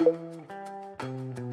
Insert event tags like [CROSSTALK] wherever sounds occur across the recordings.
Música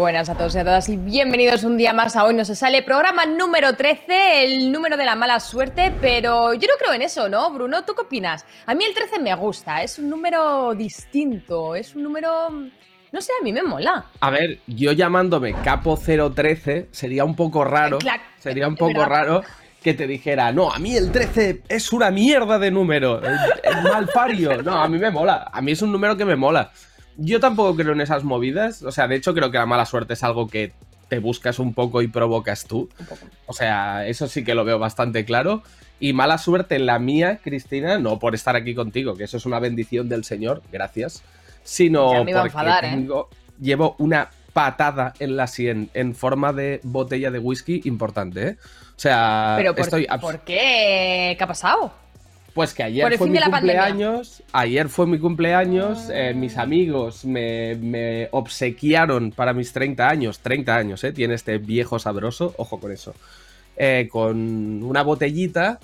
Buenas a todos y a todas y bienvenidos un día más a Hoy No Se Sale, programa número 13, el número de la mala suerte, pero yo no creo en eso, ¿no, Bruno? ¿Tú qué opinas? A mí el 13 me gusta, es un número distinto, es un número... No sé, a mí me mola. A ver, yo llamándome Capo 013 sería un poco raro, sería un poco raro que te dijera, no, a mí el 13 es una mierda de número, es mal pario. No, a mí me mola, a mí es un número que me mola. Yo tampoco creo en esas movidas. O sea, de hecho, creo que la mala suerte es algo que te buscas un poco y provocas tú. O sea, eso sí que lo veo bastante claro. Y mala suerte en la mía, Cristina, no por estar aquí contigo, que eso es una bendición del Señor, gracias. Sino porque ¿eh? llevo una patada en la sien en forma de botella de whisky importante, ¿eh? O sea, ¿Pero ¿por qué? ¿Qué ha pasado? Pues que ayer fue mi cumpleaños, ayer fue mi cumpleaños, eh, mis amigos me, obsequiaron para mis 30 años, 30 años, eh, tiene este viejo sabroso, ojo con eso, eh, con una botellita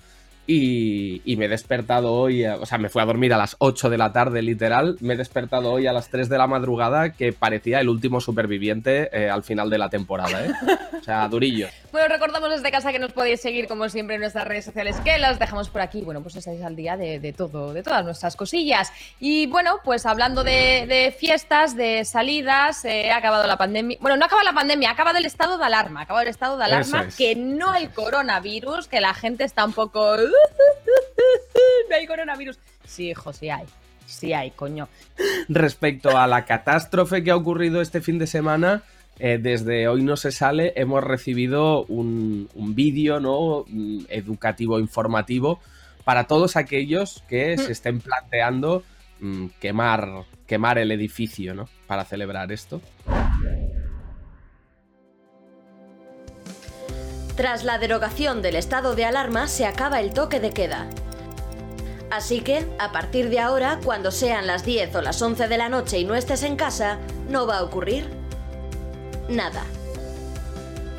y, me he despertado hoy, o sea, me fui a dormir a las 8 de la tarde, literal. Me he despertado hoy a las 3 de la madrugada, que parecía el último superviviente eh, al final de la temporada, ¿eh? O sea, durillo. [LAUGHS] bueno, recordamos desde casa que nos podéis seguir, como siempre, en nuestras redes sociales, que las dejamos por aquí. Bueno, pues estáis al día de, todo, de todas nuestras cosillas. Y bueno, pues hablando de, fiestas, de salidas, eh, ha acabado la pandemia. Bueno, no acaba la pandemia, ha acabado el estado de alarma. Ha acabado el estado de alarma, que no hay coronavirus, que la gente está un poco no hay coronavirus. Sí, hijo, sí hay. Sí hay, coño. Respecto a la catástrofe que ha ocurrido este fin de semana, eh, desde hoy no se sale, hemos recibido un, vídeo ¿no? Mm, educativo, informativo, para todos aquellos que mm. se estén planteando mm, quemar, quemar el edificio ¿no? para celebrar esto. Tras la derogación del estado de alarma se acaba el toque de queda. Así que, a partir de ahora, cuando sean las 10 o las 11 de la noche y no estés en casa, no va a ocurrir nada.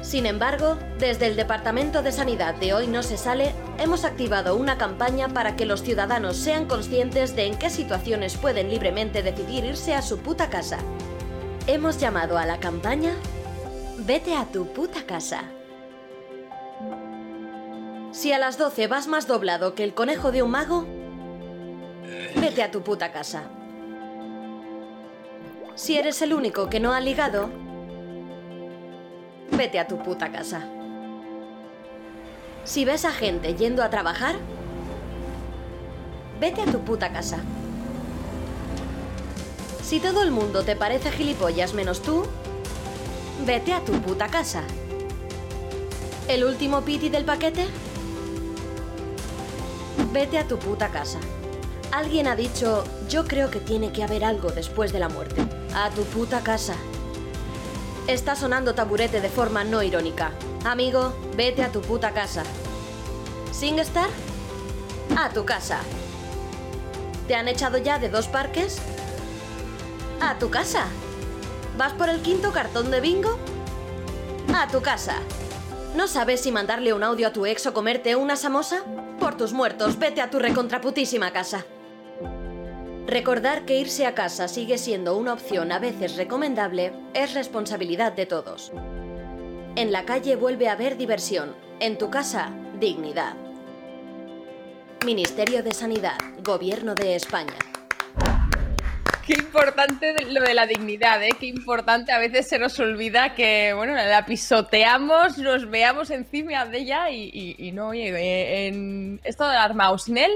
Sin embargo, desde el Departamento de Sanidad de Hoy No Se Sale, hemos activado una campaña para que los ciudadanos sean conscientes de en qué situaciones pueden libremente decidir irse a su puta casa. Hemos llamado a la campaña Vete a tu puta casa. Si a las 12 vas más doblado que el conejo de un mago, vete a tu puta casa. Si eres el único que no ha ligado, vete a tu puta casa. Si ves a gente yendo a trabajar, vete a tu puta casa. Si todo el mundo te parece gilipollas menos tú, vete a tu puta casa. ¿El último piti del paquete? Vete a tu puta casa. Alguien ha dicho, yo creo que tiene que haber algo después de la muerte. A tu puta casa. Está sonando taburete de forma no irónica. Amigo, vete a tu puta casa. ¿Singstar? A tu casa. ¿Te han echado ya de dos parques? A tu casa. ¿Vas por el quinto cartón de bingo? A tu casa. ¿No sabes si mandarle un audio a tu ex o comerte una samosa? Por tus muertos, vete a tu recontraputísima casa. Recordar que irse a casa sigue siendo una opción a veces recomendable es responsabilidad de todos. En la calle vuelve a haber diversión, en tu casa, dignidad. Ministerio de Sanidad, Gobierno de España. Qué importante lo de la dignidad, ¿eh? Qué importante a veces se nos olvida que, bueno, la pisoteamos, nos veamos encima de ella y, no, oye, en esto de sin él,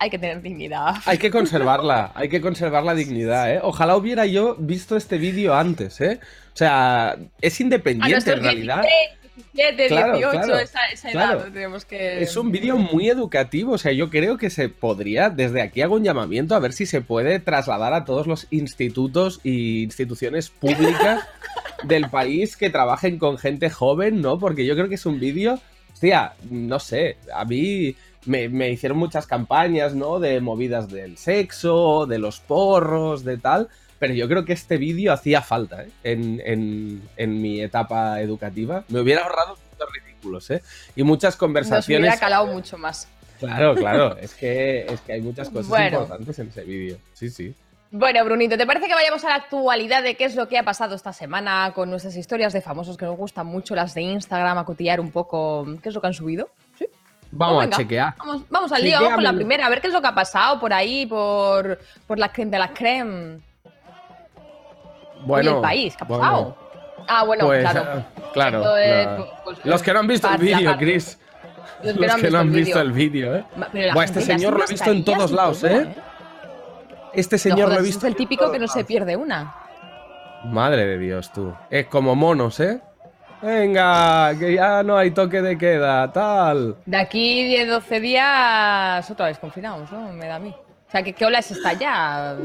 hay que tener dignidad. Hay que conservarla, hay que conservar la dignidad, ¿eh? Ojalá hubiera yo visto este vídeo antes, ¿eh? O sea, es independiente en realidad. 17, 18, esa, edad tenemos que... Es un vídeo muy educativo, o sea, yo creo que se podría, desde aquí hago un llamamiento a ver si se puede trasladar a todos los institutos e instituciones públicas [LAUGHS] del país que trabajen con gente joven, ¿no? Porque yo creo que es un vídeo, hostia, no sé, a mí me, hicieron muchas campañas, ¿no? De movidas del sexo, de los porros, de tal. Pero yo creo que este vídeo hacía falta ¿eh? en, en, mi etapa educativa. Me hubiera ahorrado muchos ridículos, ¿eh? Y muchas conversaciones. Nos hubiera calado mucho más. Claro, claro. [LAUGHS] es, que, es que hay muchas cosas importantes en ese vídeo. Sí, sí. Bueno, Brunito, ¿te parece que vayamos a la actualidad de qué es lo que ha pasado esta semana con nuestras historias de famosos que nos gustan mucho, las de Instagram, a cotillar un poco qué es lo que han subido? Vamos a chequear. Vamos, al lío, vamos con la primera, a ver qué es lo que ha pasado por ahí, por, por la creme de la creme. Bueno. el país, ¿qué ha pasado? ah, bueno, pues, claro. Eh, claro. Pues, pues, los que no han visto el vídeo, Chris. Los que no han, visto, el vídeo, ¿eh? este señor lo ha visto en todos lados, ¿eh? ¿eh? Este señor lo ha visto. Es el típico que no se pierde una. Madre de Dios, tú. Es como monos, ¿eh? Venga, que ya no hay toque de queda, tal. De aquí 10-12 días otra vez confinados, ¿no? Me da a mí. O sea, ¿qué, qué ola es esta ya?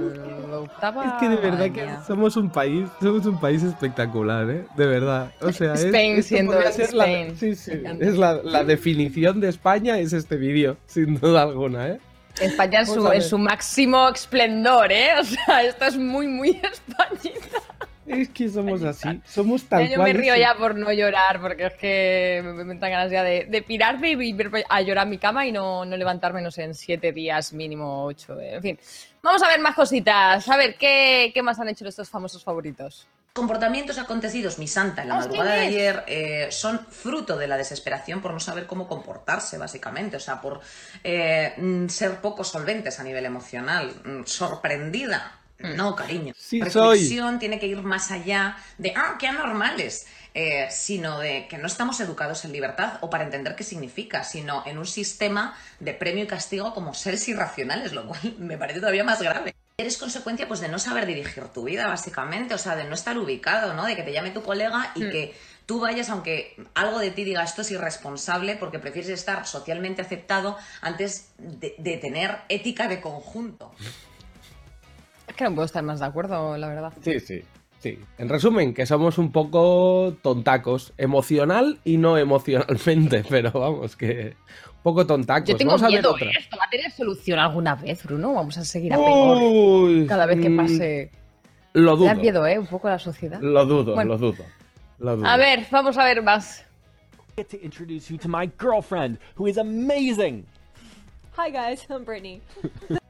Octava. Es que de verdad que somos un país, somos un país espectacular, ¿eh? De verdad. O sea, Spain siendo Spain. La, sí, sí. Es la, la, definición de España es este vídeo, sin duda alguna, ¿eh? España en su, en su máximo esplendor, ¿eh? O sea, esto es muy, muy [LAUGHS] españita. Es que somos así, somos tal Yo me río ya por no llorar, porque es que me, entran ganas ya de, de pirarme y ir a llorar a mi cama y no, no levantarme, no sé, en siete días, mínimo ocho. Eh, en fin, vamos a ver más cositas. A ver, ¿qué, qué más han hecho estos famosos favoritos? comportamientos acontecidos, mi santa, en la madrugada de ayer, eh, son fruto de la desesperación por no saber cómo comportarse, básicamente, o sea, por eh, mm, ser poco solventes a nivel emocional, mm, sorprendida. No, cariño. Sí, Reflexión tiene que ir más allá de, ah, qué anormales, eh, sino de que no estamos educados en libertad o para entender qué significa, sino en un sistema de premio y castigo como seres irracionales, lo cual [LAUGHS] me parece todavía más grave. Eres consecuencia pues de no saber dirigir tu vida, básicamente, o sea, de no estar ubicado, ¿no? De que te llame tu colega y mm. que tú vayas, aunque algo de ti diga esto es irresponsable, porque prefieres estar socialmente aceptado antes de, de tener ética de conjunto. Es que no puedo estar más de acuerdo, la verdad. Sí, sí. Sí. En resumen, que somos un poco tontacos, emocional y no emocionalmente, [LAUGHS] pero vamos, que un poco tontacos. Yo tengo vamos miedo, a ver ¿Esto va a tener solución alguna vez, Bruno? Vamos a seguir a peor cada vez que mm, pase. Lo dudo. da miedo, ¿eh? Un poco la sociedad. Lo dudo, lo dudo. Lo dudo. A ver, vamos a ver más. get to introduce you to my girlfriend, who is amazing. Hi guys, I'm Brittany. [LAUGHS]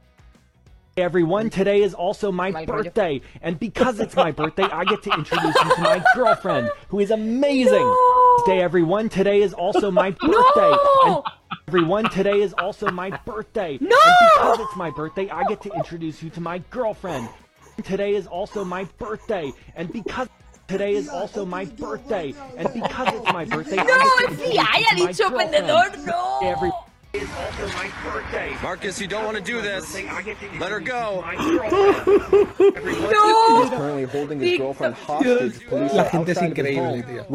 Everyone, today is also my birthday, and because it's my birthday, I get to introduce you to my [LAUGHS] girlfriend, who is amazing. No! Today, everyone, today is also my [LAUGHS] birthday. No! And everyone, today is also my birthday. No! And because it's my birthday, I get to introduce you to my girlfriend. Today is also my birthday, and because Today is also my birthday, and because it's my birthday, no, I get to introduce you to my girlfriend. No, Every Marcus, you don't want to do this. Let her go. [LAUGHS] no. currently holding his girlfriend hostage. Police La gente es increíble, tío.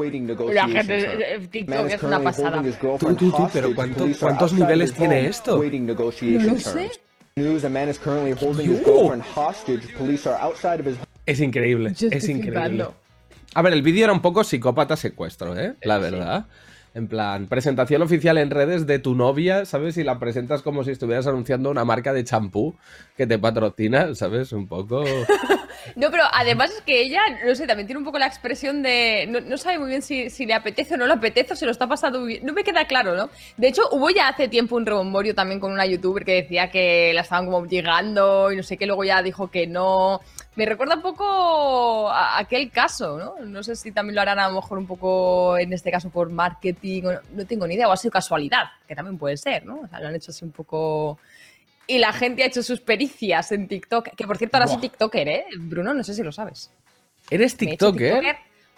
La gente, TikTok es una pasada. Tú, tú, tú, pero ¿cuánto, ¿cuántos niveles tiene esto? Waiting negotiations. No lo sé. News: a man is currently holding his girlfriend hostage. Police are outside of his Es increíble, es increíble. A ver, el vídeo era un poco psicópata secuestro, ¿eh? La verdad. En plan, presentación oficial en redes de tu novia, ¿sabes? Y la presentas como si estuvieras anunciando una marca de champú que te patrocina, ¿sabes? Un poco... [LAUGHS] No, pero además es que ella, no sé, también tiene un poco la expresión de. No, sabe muy bien si, le apetece o no le apetece o se lo está pasando bien. No me queda claro, ¿no? De hecho, hubo ya hace tiempo un rememborio también con una youtuber que decía que la estaban como llegando y no sé qué, luego ya dijo que no. Me recuerda un poco a aquel caso, ¿no? No sé si también lo harán a lo mejor un poco, en este caso, por marketing, o no, no tengo ni idea, o ha sido casualidad, que también puede ser, ¿no? O sea, lo han hecho así un poco y la gente ha hecho sus pericias en TikTok. Que por cierto, ahora soy Buah. TikToker, ¿eh? Bruno, no sé si lo sabes. ¿Eres he TikToker?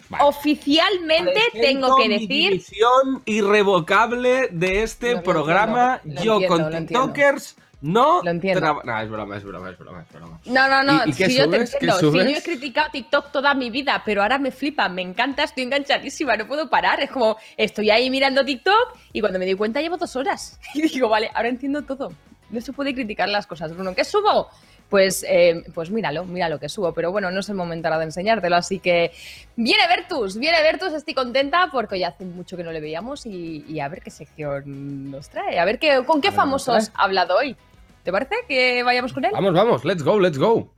Vale. Oficialmente tengo que Mi decir. división irrevocable de este No, programa. entiendo, Yo entiendo, con. TikTokers no Lo entiendo. No, es broma, es broma, es broma, es broma. No, no, no. ¿Y- y qué si yo te entiendo. Si yo he criticado TikTok toda mi vida, pero ahora me flipa, me encanta, estoy enganchadísima, no puedo parar. Es como, estoy ahí mirando TikTok y cuando me doy cuenta llevo dos horas. [LAUGHS] Y digo, vale, ahora entiendo todo. No se puede criticar las cosas, Bruno. ¿Qué subo? Pues, eh, pues míralo, mira lo que subo. Pero bueno, no es el momento ahora de enseñártelo. Así que viene Vertus, viene Vertus, estoy contenta porque hoy hace mucho que no le veíamos y, y a ver qué sección nos trae. A ver qué, con qué ver, famosos ha hablado hoy. ¿Te parece que vayamos con él? Vamos, vamos, let's go, let's go.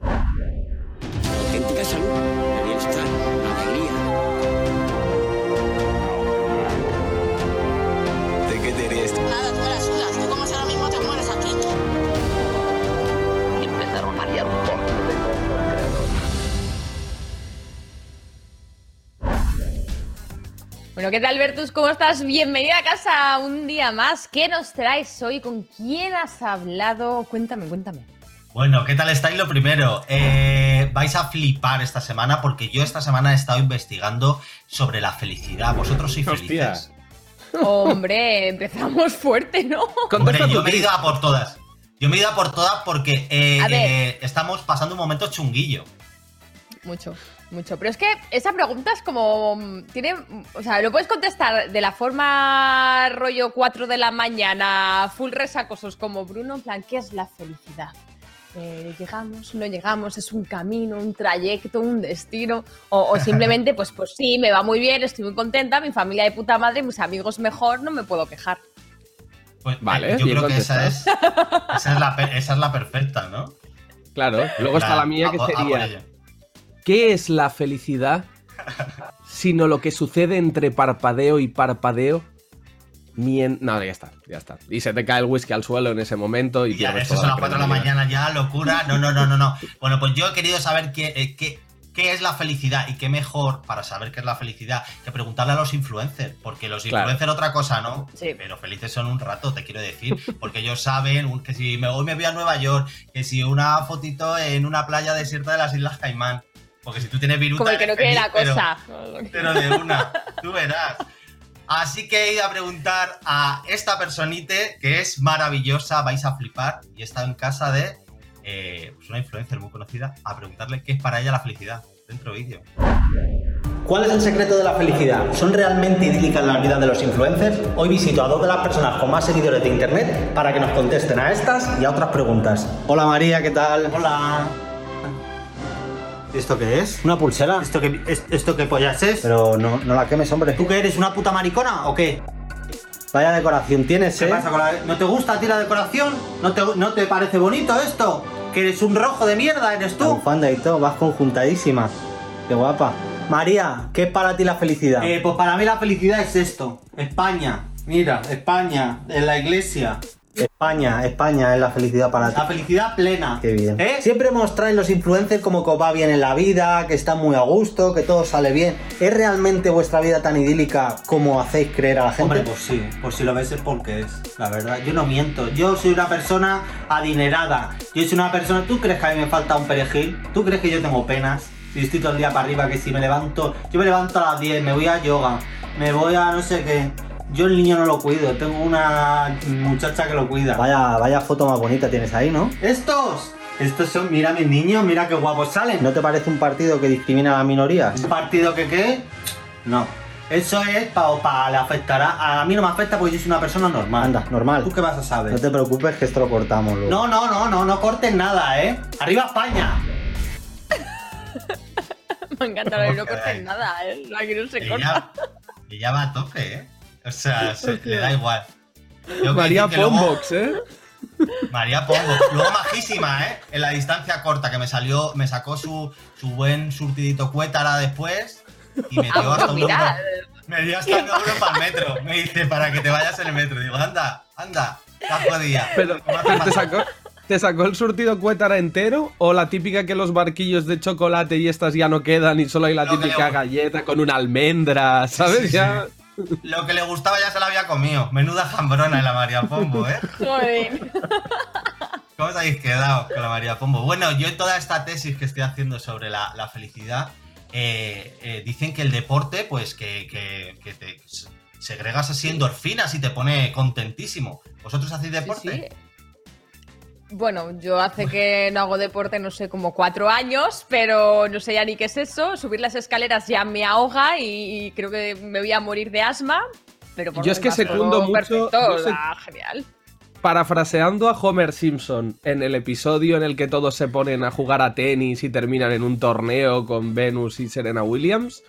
auténtica salud, el bienestar, Bueno, ¿qué tal, Bertus? ¿Cómo estás? Bienvenida a casa un día más. ¿Qué nos traes hoy? ¿Con quién has hablado? Cuéntame, cuéntame. Bueno, ¿qué tal estáis? Lo primero, eh, vais a flipar esta semana porque yo esta semana he estado investigando sobre la felicidad. ¿Vosotros sois Hostia. felices? Hombre, empezamos fuerte, ¿no? Hombre, yo me he ido a por todas. Yo me he ido a por todas porque eh, eh, estamos pasando un momento chunguillo. Mucho, mucho. Pero es que esa pregunta es como. mm, Tiene. O sea, lo puedes contestar de la forma rollo 4 de la mañana, full resacosos como Bruno, en plan, ¿qué es la felicidad? Eh, llegamos, no llegamos, es un camino, un trayecto, un destino, o, o simplemente, pues, pues sí, me va muy bien, estoy muy contenta, mi familia de puta madre, mis amigos mejor, no me puedo quejar. Pues, Vale, eh, yo creo que esa es, esa, es la, per- esa es la perfecta, ¿no? Claro, luego está la mía que a sería... ¿Qué es la felicidad? Sino lo que sucede entre parpadeo y parpadeo. Mien... No, ya está, ya está. Y se te cae el whisky al suelo en ese momento y, Y ya, pierdes eso son las 4 de la mañana ya, locura. No, no, no, no, no. Bueno, pues yo he querido saber qué, eh, qué, qué es la felicidad y qué mejor para saber qué es la felicidad que preguntarle a los influencers. Porque los Claro. influencers otra cosa, ¿no? Sí. Pero felices son un rato, te quiero decir. Porque ellos saben que si me, hoy me voy a Nueva York, que si una fotito en una playa desierta de las Islas Caimán. Porque si tú tienes viruta. Como el que no quiere la pero- cosa. pero de una, tú verás. Así que he ido a preguntar a esta personite que es maravillosa, vais a flipar, y he estado en casa de eh, pues una influencer muy conocida, a preguntarle qué es para ella la felicidad. Dentro vídeo. ¿Cuál es el secreto de la felicidad? ¿Son realmente idílicas las vidas de los influencers? Hoy visito a dos de las personas con más seguidores de internet para que nos contesten a estas y a otras preguntas. Hola María, ¿qué tal? Hola. ¿Esto qué es? ¿Una pulsera? ¿Esto qué, es- esto qué pollas es? Pero no, no la quemes, hombre. ¿Tú qué eres, una puta maricona o qué? Vaya decoración tienes, ¿Qué ¿eh? pasa con la... ¿No te gusta a ti la decoración? ¿No te, ¿No te parece bonito esto? ¿Que eres un rojo de mierda, eres tú? bufanda y todo, vas conjuntadísima. Qué guapa. María, ¿qué es para ti la felicidad? Eh, pues para mí la felicidad es esto. España. Mira, España, en la iglesia. España, España es la felicidad para ti. La felicidad plena. Qué bien. ¿Eh? Siempre mostráis los influencers como que os va bien en la vida, que está muy a gusto, que todo sale bien. ¿Es realmente vuestra vida tan idílica como hacéis creer a la gente? Hombre, pues sí, pues si lo ves es porque es, la verdad. Yo no miento, yo soy una persona adinerada. Yo soy una persona. ¿Tú crees que a mí me falta un perejil? ¿Tú crees que yo tengo penas? Si estoy todo el día para arriba, que si me levanto. Yo me levanto a las 10, me voy a yoga, me voy a no sé qué. Yo el niño no lo cuido, tengo una muchacha que lo cuida. Vaya, vaya foto más bonita tienes ahí, ¿no? ¡Estos! Estos son, mira mis niños, mira qué guapos salen. ¿No te parece un partido que discrimina a las minorías? ¿Un partido que qué? No. Eso es para le afectará. A mí no me afecta porque yo soy una persona normal. Anda, normal. ¿Tú qué vas a saber? No te preocupes que esto lo cortamos luego. No, no, no, no, no cortes nada, ¿eh? ¡Arriba España! [LAUGHS] Me encanta lo de no cortes nada, ¿eh? Aquí no se corta. Ella va a tope, ¿eh? O sea, se- le da igual. Yo María Pombox, ¿eh? María Pombo, luego majísima, ¿eh? En la distancia corta, que me salió, me sacó su, su buen surtidito cuétara después y me dio Ah, hasta un euro. mira. Me dio hasta un euro para el metro. Me dice, para que te vayas en el metro. Digo, anda, anda, la jodía. Pero, pero te sacó, ¿te sacó el surtido cuétara entero o la típica que los barquillos de chocolate y estas ya no quedan y solo hay la típica le- galleta con una almendra, ¿sabes? Sí, sí. Ya. Lo que le gustaba ya se lo había comido. Menuda jambrona en la María Pombo, ¿eh? Joder. ¿Cómo os habéis quedado con la María Pombo? Bueno, yo en toda esta tesis que estoy haciendo sobre la, la felicidad, eh, eh, dicen que el deporte, pues que, que- que te segregas así endorfinas y te pone contentísimo. ¿Vosotros hacéis deporte? sí. Bueno, yo hace que no hago deporte, no sé, como cuatro años, pero no sé ya ni qué es eso. Subir las escaleras ya me ahoga y, y creo que me voy a morir de asma. Pero por Yo es que secundo mucho- Perfecto, sea, genial. Parafraseando a Homer Simpson en el episodio en el que todos se ponen a jugar a tenis y terminan en un torneo con Venus y Serena Williams.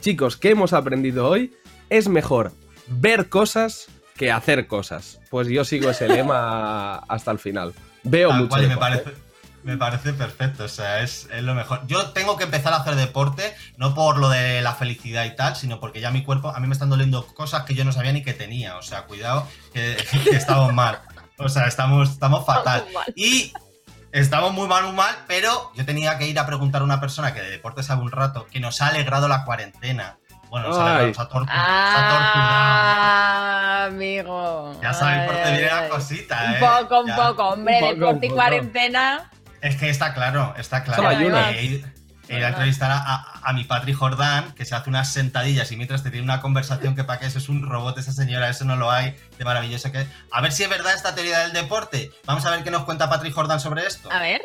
Chicos, ¿qué hemos aprendido hoy? Es mejor ver cosas que hacer cosas. Pues yo sigo ese lema [LAUGHS] hasta el final. Veo Tal mucho. cual, y me parece, me parece perfecto, o sea, es, es lo mejor. Yo tengo que empezar a hacer deporte, no por lo de la felicidad y tal, sino porque ya mi cuerpo, a mí me están doliendo cosas que yo no sabía ni que tenía, o sea, cuidado, que, [LAUGHS] que estamos mal. O sea, estamos, estamos fatal. Y estamos muy mal, muy mal, pero yo tenía que ir a preguntar a una persona que de deporte sabe un rato, que nos ha alegrado la cuarentena. Bueno, ha Ah, amigo. Ya sabéis por dónde viene la cosita, Un ¿eh? poco, un Ya. poco, hombre, Un poco, deporte y un poco. cuarentena. Es que está claro, está claro. Solo ayunas. Eh, ir- ir a entrevistar a, a- mi Patri Jordán, que se hace unas sentadillas y mientras te tiene una conversación que para que eso es un robot esa señora, eso no lo hay, de maravilloso que es. A ver si es verdad esta teoría del deporte. Vamos a ver qué nos cuenta Patri Jordán sobre esto. A ver.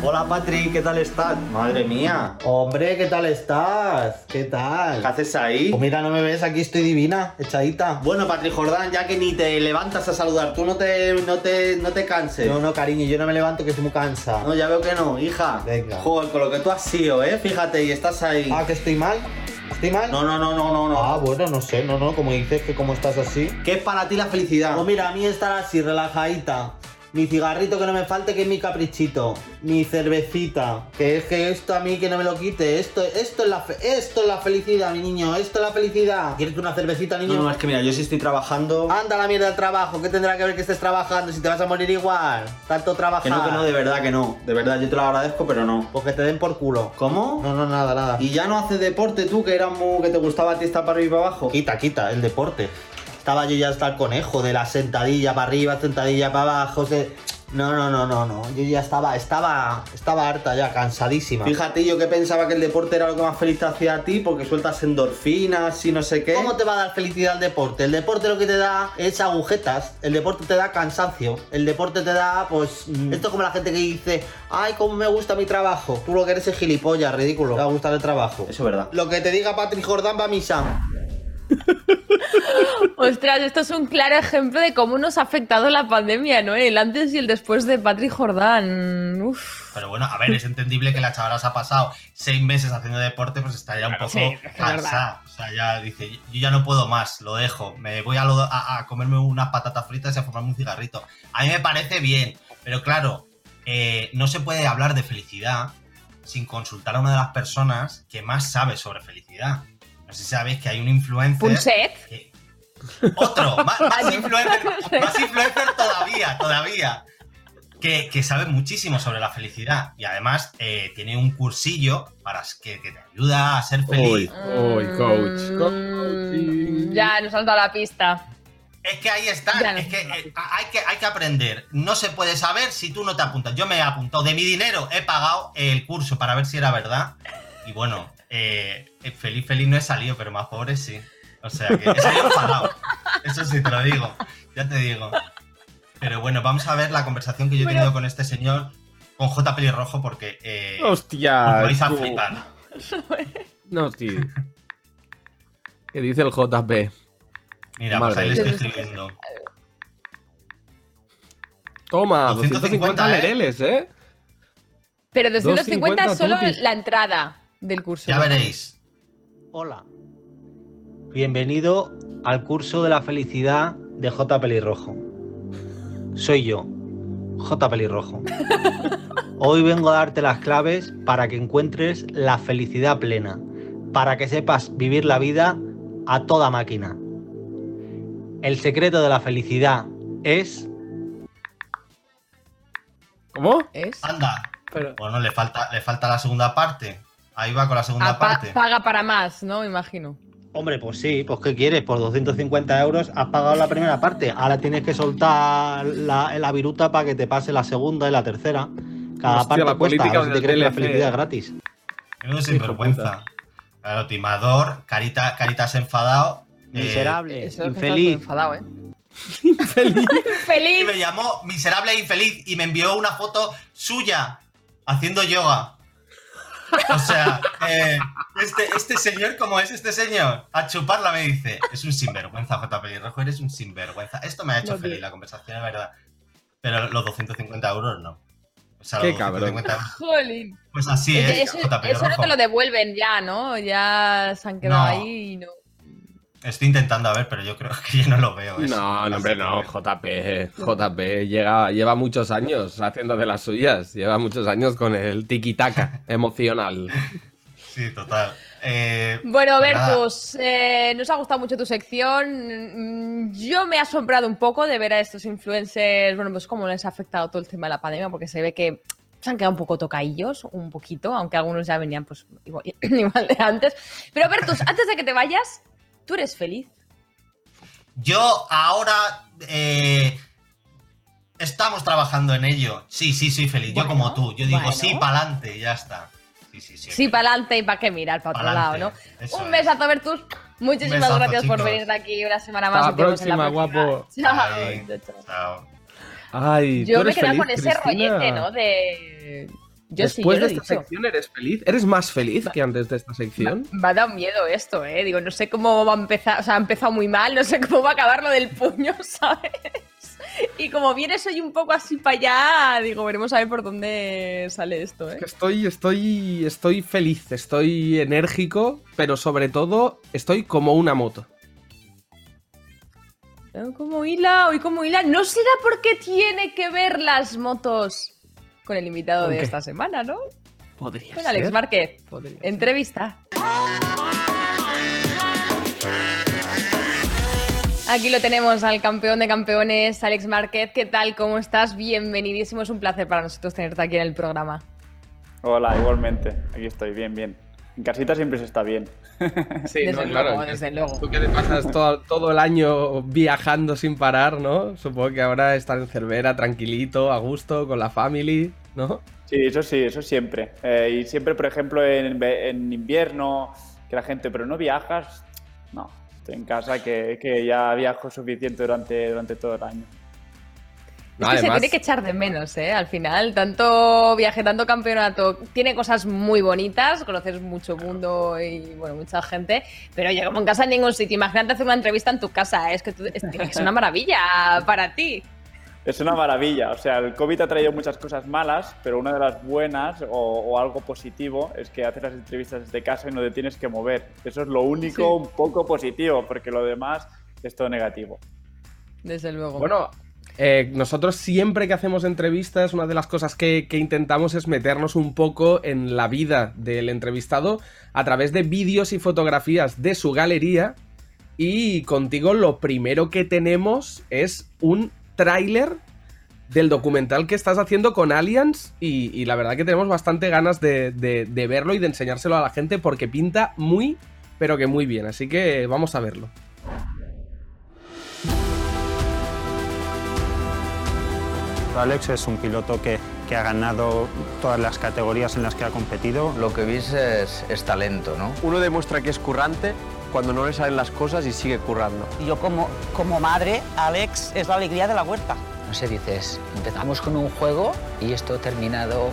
Hola Patri, ¿qué tal estás? Madre mía. Hombre, ¿qué tal estás? ¿Qué tal? ¿Qué haces ahí? Pues mira, no me ves, aquí estoy divina, echadita. Bueno, Patri Jordán, ya que ni te levantas a saludar, tú no te, no te, no te canses. No, no, cariño, yo no me levanto que estoy muy cansado. No, ya veo que no, hija. Venga. Joder, con lo que tú has sido, ¿eh? Fíjate, y estás ahí. Ah, que estoy mal. ¿Estoy mal? No, no, no, no, no, no. Ah, bueno, no sé, no, no, como dices que como estás así. ¿Qué es para ti la felicidad? Pues mira, a mí estar así, relajadita. Mi cigarrito que no me falte, que es mi caprichito. Mi cervecita. Que es que esto a mí que no me lo quite. Esto, esto, es, la fe- esto es la felicidad, mi niño. Esto es la felicidad. ¿Quieres una cervecita, niño? No, no, es que mira, yo sí estoy trabajando. Anda la mierda del trabajo. ¿Qué tendrá que ver que estés trabajando si te vas a morir igual? Tanto trabajar. Que no, que no, de verdad que no. De verdad, yo te lo agradezco, pero no. Pues que te den por culo. ¿Cómo? No, no, nada, nada. ¿Y ya no haces deporte tú, que era muy, que te gustaba a ti estar para arriba y para abajo? Quita, quita, el deporte. Estaba yo ya hasta el conejo de la sentadilla para arriba, sentadilla para abajo. se- No, no, no, no, no. Yo ya estaba, estaba, estaba harta ya, cansadísima. Fíjate, yo que pensaba que el deporte era lo que más feliz te hacía a ti, porque sueltas endorfinas y no sé qué. ¿Cómo te va a dar felicidad el deporte? El deporte lo que te da es agujetas, el deporte te da cansancio, el deporte te da, pues, mm, esto es como la gente que dice, ay, cómo me gusta mi trabajo. Tú lo que eres es gilipollas, ridículo. Te va a gustar el trabajo. Eso es verdad. Lo que te diga Patrick Jordan va a misa. [LAUGHS] Ostras, esto es un claro ejemplo de cómo nos ha afectado la pandemia, ¿no? El antes y el después de Patrick Jordán. Uf. Pero bueno, a ver, es entendible que la chavala se ha pasado seis meses haciendo deporte, pues está ya un poco sí, cansada. O sea, ya dice, yo ya no puedo más, lo dejo. Me voy a, lo- a- a comerme unas patatas fritas y a fumarme un cigarrito. A mí me parece bien, pero claro, eh, no se puede hablar de felicidad sin consultar a una de las personas que más sabe sobre felicidad. No sé si sabéis que hay un influencer. Punset. que- Otro, más, [LAUGHS] más influencer, [LAUGHS] más influencer todavía, todavía. Que, que sabe muchísimo sobre la felicidad y además eh, tiene un cursillo para que, que te ayuda a ser feliz. Uy, coach. Mm, ya nos han dado la pista. Es que ahí está, es que, eh, hay que hay que aprender. No se puede saber si tú no te apuntas. Yo me he apuntado de mi dinero, he pagado el curso para ver si era verdad. Y bueno, eh, eh, feliz, feliz no he salido, pero más pobre sí. O sea que [LAUGHS] he salido enfadado. Eso sí te lo digo, ya te digo. Pero bueno, vamos a ver la conversación que yo he tenido con este señor, con J. Pelirrojo, porque eh, Hostia. os vais a tú. flipar. No, tío. ¿Qué dice el JP? Mira, pues ahí le estoy escribiendo. Toma, 250 ¿eh? lereles, ¿eh? Pero 250 es 250 solo tutis. la entrada del curso. Ya veréis. Hola. Bienvenido al curso de la felicidad de J. Pelirrojo. Soy yo, J. Pelirrojo. Hoy vengo a darte las claves para que encuentres la felicidad plena, para que sepas vivir la vida a toda máquina. El secreto de la felicidad es... ¿Cómo? ¿Es? Anda. Pero- Bueno, le falta, le falta la segunda parte. Ahí va con la segunda Ah, pa- parte. paga para más, ¿no? Me imagino. Hombre, pues sí, pues ¿qué quieres? Por 250 euros has pagado la primera parte. Ahora tienes que soltar la, la viruta para que te pase la segunda y la tercera. Cada Hostia, la parte cuesta. política A ver si te crees la felicidad es gratis. Menudo sinvergüenza. Claro, timador, carita, caritas enfadado. eh, Miserable, que infeliz. estás enfadado, ¿eh? [LAUGHS] Feliz. y ¡Feliz! me llamó miserable e infeliz y me envió una foto suya haciendo yoga. O sea, eh, este, este señor, ¿cómo es este señor? A chuparla me dice, es un sinvergüenza, J. Pelirrojo, eres un sinvergüenza. Esto me ha hecho No, feliz la conversación, es verdad. Pero los 250 euros no. O sea, Qué los cabrón. 250 euros. Jolín. Pues así es, eso, J. eso no te lo devuelven ya, ¿no? Ya se han quedado No. ahí y no. Estoy intentando a ver, pero yo creo [LAUGHS] que yo no lo veo. eso. No, no, hombre, no. JP, JP llega, lleva muchos años haciendo de las suyas. Lleva muchos años con el tiki-taka [LAUGHS] emocional. Sí, total. Eh, Bueno, pues. Bertus, eh, nos ha gustado mucho tu sección. Yo me he asombrado un poco de ver a estos influencers, bueno, pues cómo les ha afectado todo el tema de la pandemia, porque se ve que se han quedado un poco tocaillos, un poquito, aunque algunos ya venían pues igual, [COUGHS] igual de antes. Pero Bertus, antes de que te vayas, ¿tú eres feliz? Yo ahora eh, estamos trabajando en ello. Sí, sí, soy feliz. yo como tú. Yo digo, bueno. sí, pa'lante, ya está. Sí, sí, sí. Sí, para adelante y para qué mirar, para otro lado, Pa'lante, ¿no? Un es. besazo, Bertus. Muchísimas besazo, gracias por venir aquí una semana más. Hasta en la próxima, guapo. [LAUGHS] Chao. Ay, Chao. Ay, ¿tú Yo me eres quedaba feliz, con ese Cristina? rollete, ¿no? De. Yo sí, yo Después lo de esta dicho. sección, ¿eres feliz? ¿Eres más feliz que antes de esta sección? Me ha dado miedo esto, ¿eh? Digo, no sé cómo va a empezar. O sea, ha empezado muy mal, no sé [LAUGHS] cómo va a acabar lo del puño, [LAUGHS] ¿sabes? Y como viene soy un poco así para allá, digo, veremos a ver por dónde sale esto, ¿eh? Que Estoy, estoy, estoy feliz, estoy enérgico, pero sobre todo estoy como una moto. Como hila, hoy como hila. No será porque tiene que ver las motos con el invitado ¿Con de esta semana, ¿no? Podría Con Alex Márquez. Entrevista. Aquí lo tenemos al campeón de campeones, Alex Márquez. ¿Qué tal? ¿Cómo estás? Bienvenidísimo. Es un placer para nosotros tenerte aquí en el programa. Hola, igualmente. Aquí estoy, bien, bien. En casita siempre se está bien. [LAUGHS] Sí, Desde no, luego, claro. desde luego. Tú que te pasas todo, todo el año viajando sin parar, ¿no? Supongo que ahora estar en Cervera tranquilito, a gusto, con la family, ¿no? Sí, eso sí, eso siempre. Eh, y siempre, por ejemplo, en, en invierno, que la gente, pero no viajas. No, estoy en casa que, que ya viajo suficiente durante, durante todo el año. Es que se tiene que echar de menos, ¿eh? Al final, tanto viaje, tanto campeonato, tiene cosas muy bonitas, conoces mucho mundo y, bueno, mucha gente, pero yo como en casa en ningún sitio. Imagínate hacer una entrevista en tu casa, ¿eh? es que tú- es, es una maravilla para ti. Es una maravilla. O sea, el COVID ha traído muchas cosas malas, pero una de las buenas o, o algo positivo es que haces las entrevistas desde casa y no te tienes que mover. Eso es lo único Sí. un poco positivo, porque lo demás es todo negativo. Desde luego. Bueno, eh, nosotros siempre que hacemos entrevistas, una de las cosas que, intentamos es meternos un poco en la vida del entrevistado a través de vídeos y fotografías de su galería. Y contigo lo primero que tenemos es un tráiler del documental que estás haciendo con Allianz y, y la verdad que tenemos bastante ganas de, de- de verlo y de enseñárselo a la gente porque pinta muy, pero que muy bien. Así que vamos a verlo. Alex es un piloto que, que ha ganado todas las categorías en las que ha competido. Lo que ves es, es talento, ¿no? Uno demuestra que es currante cuando no le salen las cosas y sigue currando. Yo como, como madre, Alex es la alegría de la huerta. No sé, dices, empezamos con un juego y esto ha terminado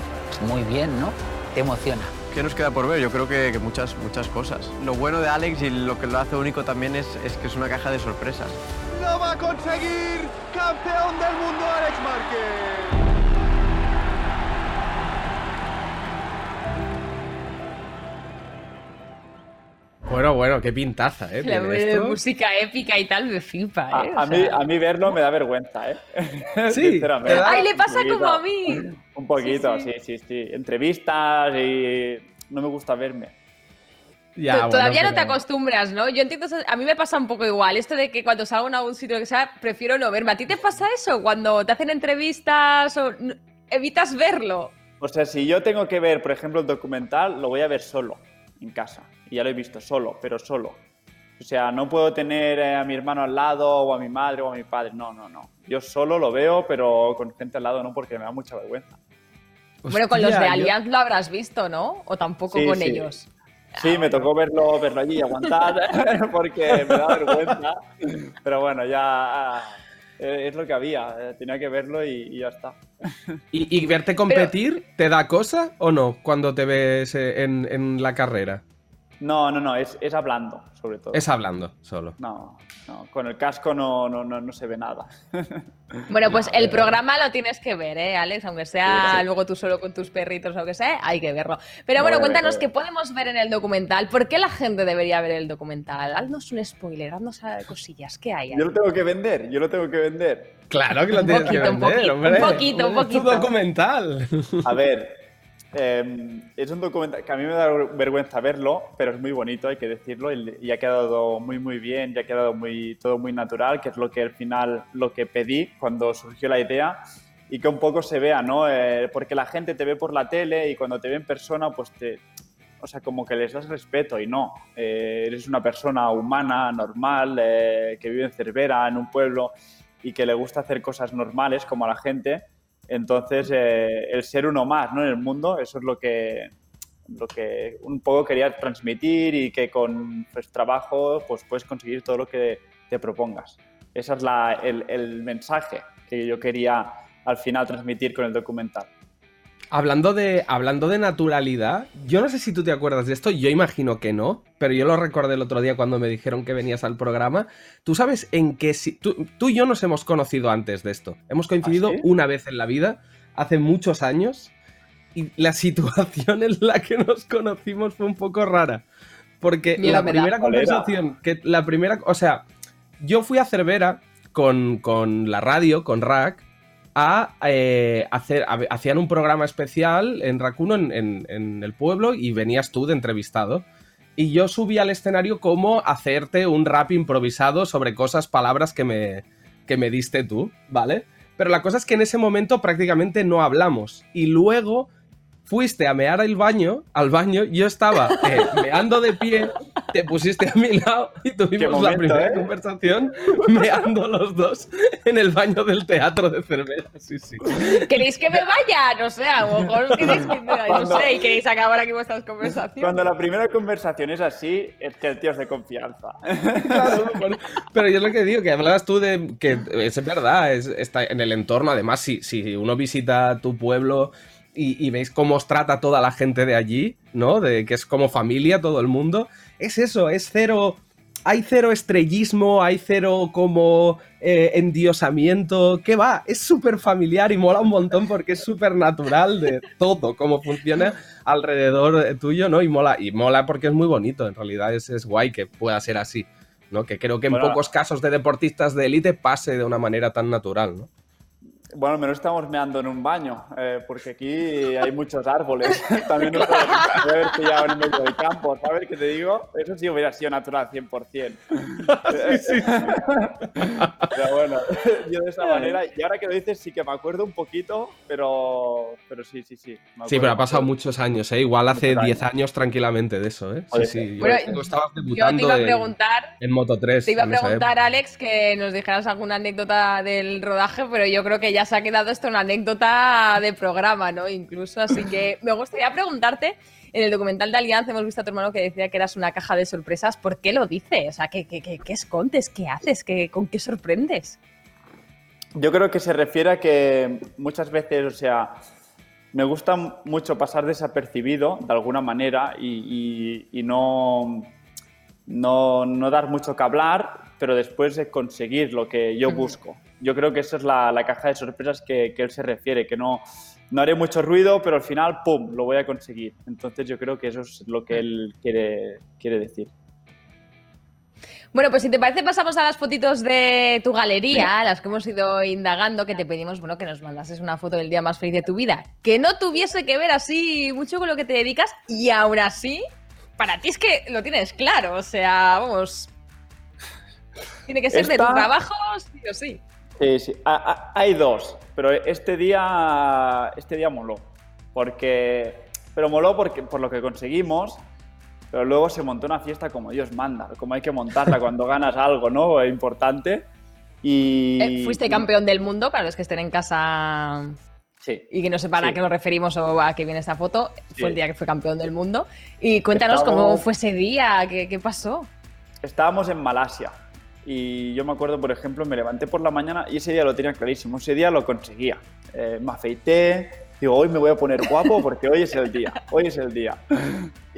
muy bien, ¿no? Te emociona. ¿Qué nos queda por ver? Yo creo que, que muchas, muchas cosas. Lo bueno de Alex y lo que lo hace único también es, es que es una caja de sorpresas. ¡Lo va a conseguir! ¡Campeón del mundo Alex Márquez! Bueno, bueno, qué pintaza, ¿eh? La esto. música épica y tal me flipa, A, ¿eh? a mí, a mí verlo me da vergüenza, ¿eh? [LAUGHS] Sí. Ay, le pasa como a mí. Un poquito, Sí, sí, sí, sí. Entrevistas y no me gusta verme. Ya, To- bueno, Todavía no te acostumbras, ¿no? Yo entiendo, eso- a mí me pasa un poco igual, esto de que cuando salgo a algún sitio que sea, prefiero no verme. ¿A ti te pasa eso? Cuando te hacen entrevistas o evitas verlo. O sea, si yo tengo que ver, por ejemplo, el documental, lo voy a ver solo, en casa. Y ya lo he visto solo, pero solo. O sea, no puedo tener eh, a mi hermano al lado, o a mi madre, o a mi padre. No, no, no. Yo solo lo veo, pero con gente al lado no, porque me da mucha vergüenza. bueno, con los de yo- Allianz lo habrás visto, ¿no? O tampoco Sí, con sí. ellos. Sí, me tocó verlo, verlo allí y aguantar, [LAUGHS] porque me da vergüenza. Pero bueno, ya ah, es lo que había. eh, Tenía que verlo y, y ya está. ¿Y, y verte competir te da cosa o no cuando te ves eh, en, en la carrera? No, no, no, es, es hablando, sobre todo. Es hablando solo. No, no, con el casco no, no, no, no se ve nada. [LAUGHS] Bueno, pues el programa lo tienes que ver, ¿eh, Alex? Aunque sea Sí, luego tú solo con tus perritos o lo que sea, hay que verlo. Pero bueno, cuéntanos qué podemos ver en el documental. ¿Por qué la gente debería ver el documental? Haznos un spoiler, haznos cosillas. ¿Qué hay? ahí? Yo lo tengo que vender, yo lo tengo que vender. Claro que lo Un tienes que poquito, un vender, poquito, hombre. un poquito, un Es tu poquito. documental. A ver, eh, es un documental que a mí me da vergüenza verlo, pero es muy bonito, hay que decirlo, y, ha quedado muy, muy bien, y ha quedado muy, todo muy natural, que es lo que al final, lo que pedí cuando surgió la idea, y que un poco se vea, ¿no? Eh, porque la gente te ve por la tele y cuando te ve en persona, pues te... O sea, como que les das respeto y no. Eh, eres una persona humana, normal, eh, que vive en Cervera, en un pueblo, y que le gusta hacer cosas normales como a la gente. Entonces, eh, el ser uno más ¿no? en el mundo, eso es lo que, lo que un poco quería transmitir y que con pues, trabajo pues, puedes conseguir todo lo que te propongas. Ese es la- el, el mensaje que yo quería al final transmitir con el documental. Hablando de, hablando de naturalidad, yo no sé si tú te acuerdas de esto, yo imagino que no, pero yo lo recordé el otro día cuando me dijeron que venías al programa. ¿Tú sabes en qué... si- tú, tú y yo nos hemos conocido antes de esto. Hemos coincidido ¿Ah, sí? una vez en la vida, hace muchos años, y la situación en la que nos conocimos fue un poco rara. Porque Miedo la primera conversación, que la primera, o sea, yo fui a Cervera con, con la radio, con Rack, a eh, hacer, hacían un programa especial en Racuno, en el pueblo, y venías tú de entrevistado. Y yo subí al escenario como hacerte un rap improvisado sobre cosas, palabras que me, que me diste tú, ¿vale? Pero la cosa es que en ese momento prácticamente no hablamos. Y luego fuiste a mear al baño, al baño, yo estaba eh, meando de pie, te pusiste a mi lado y tuvimos la momento, primera ¿eh? conversación meando los dos en el baño del teatro de Cervera. Sí, sí. ¿Queréis que me vaya? No sé, a lo mejor queréis que no Cuando- sé, y queréis acabar aquí vuestras conversaciones. Cuando la primera conversación es así, es que el tío es de confianza. Claro, pero yo es lo que digo, que hablabas tú de que es verdad, es, está en el entorno. Además, si, si uno visita tu pueblo y, y veis cómo os trata toda la gente de allí, ¿no? De que es como familia todo el mundo, es eso, es cero. Hay cero estrellismo, hay cero como eh, endiosamiento. ¿Qué va? Es súper familiar y mola un montón porque es súper natural de todo, cómo funciona alrededor tuyo, ¿no? Y mola, y mola porque es muy bonito, en realidad es, es guay que pueda ser así. ¿no? Que creo que en Bueno. pocos casos de deportistas de élite pase de una manera tan natural, ¿no? Bueno, menos estamos meando en un baño, eh, porque aquí hay muchos árboles. [LAUGHS] También nos podemos haber pillado en medio del campo, ¿sabes qué te digo? Eso sí hubiera sido natural 100%. Pero bueno, [LAUGHS] yo de esa manera, y ahora que lo dices sí que me acuerdo un poquito, pero, pero sí, sí, sí. Sí, pero ha pasado muchos años, ¿eh? Igual hace Muchos 10 años tranquilamente de eso, ¿eh? Sí, sí. Yo, Bueno, tú estabas Yo te debutando iba a en- preguntar en Moto 3. Te iba a en preguntar, Alex, que nos dijeras alguna anécdota del rodaje, pero yo creo que ya se ha quedado esto una anécdota de programa, ¿no? Incluso, así que me gustaría preguntarte, en el documental de Alianza hemos visto a tu hermano que decía que eras una caja de sorpresas, ¿por qué lo dice? O sea, ¿qué, qué, qué, qué escondes? ¿Qué haces? ¿Qué, ¿Con qué sorprendes? Yo creo que se refiere a que muchas veces, o sea, me gusta mucho pasar desapercibido de alguna manera y, no, no, dar mucho que hablar, pero después de conseguir lo que yo busco. Yo creo que esa es la, caja de sorpresas que, él se refiere, que no, no haré mucho ruido, pero al final, ¡pum!, lo voy a conseguir. Entonces yo creo que eso es lo que él quiere, quiere decir. Bueno, pues si te parece pasamos a las fotitos de tu galería, las que hemos ido indagando, que te pedimos, bueno, que nos mandases una foto del día más feliz de tu vida, que no tuviese que ver así mucho con lo que te dedicas y aún así, para ti es que lo tienes claro, o sea, vamos, tiene que ser de tu trabajo, sí o sí. Sí, sí, hay dos, pero este día, este día moló, porque, pero moló porque, por lo que conseguimos, pero luego se montó una fiesta como Dios manda, como hay que montarla cuando [LAUGHS] ganas algo, ¿no? Importante. Y... Eh, fuiste campeón del mundo, para los que estén en casa sí. y que no sepan a qué nos referimos o a qué viene esta foto, fue el día que fue campeón del mundo. Y cuéntanos cómo fue ese día, qué, qué pasó. Estábamos en Malasia, y yo me acuerdo, por ejemplo, me levanté por la mañana y ese día lo tenía clarísimo, ese día lo conseguía. Eh, me afeité, Digo, hoy me voy a poner guapo porque hoy es el día, hoy es el día.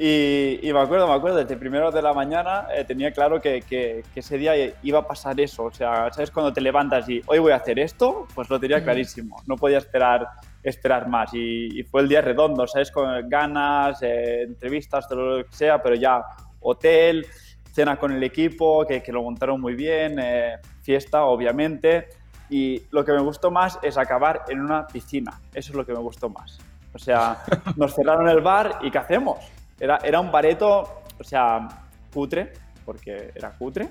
Y, me acuerdo, me acuerdo, desde primero de la mañana eh, tenía claro que, que, ese día iba a pasar eso. O sea, ¿sabes? Cuando te levantas y hoy voy a hacer esto, pues lo tenía clarísimo. No podía esperar, esperar más. Y, fue el día redondo, ¿sabes? Con ganas, eh, entrevistas, todo lo que sea, pero ya hotel, cena con el equipo, que, que lo montaron muy bien, eh, fiesta, obviamente. Y lo que me gustó más es acabar en una piscina. Eso es lo que me gustó más. O sea, [LAUGHS] nos cerraron el bar y ¿qué hacemos? Era, era un bareto, o sea, cutre, porque era cutre.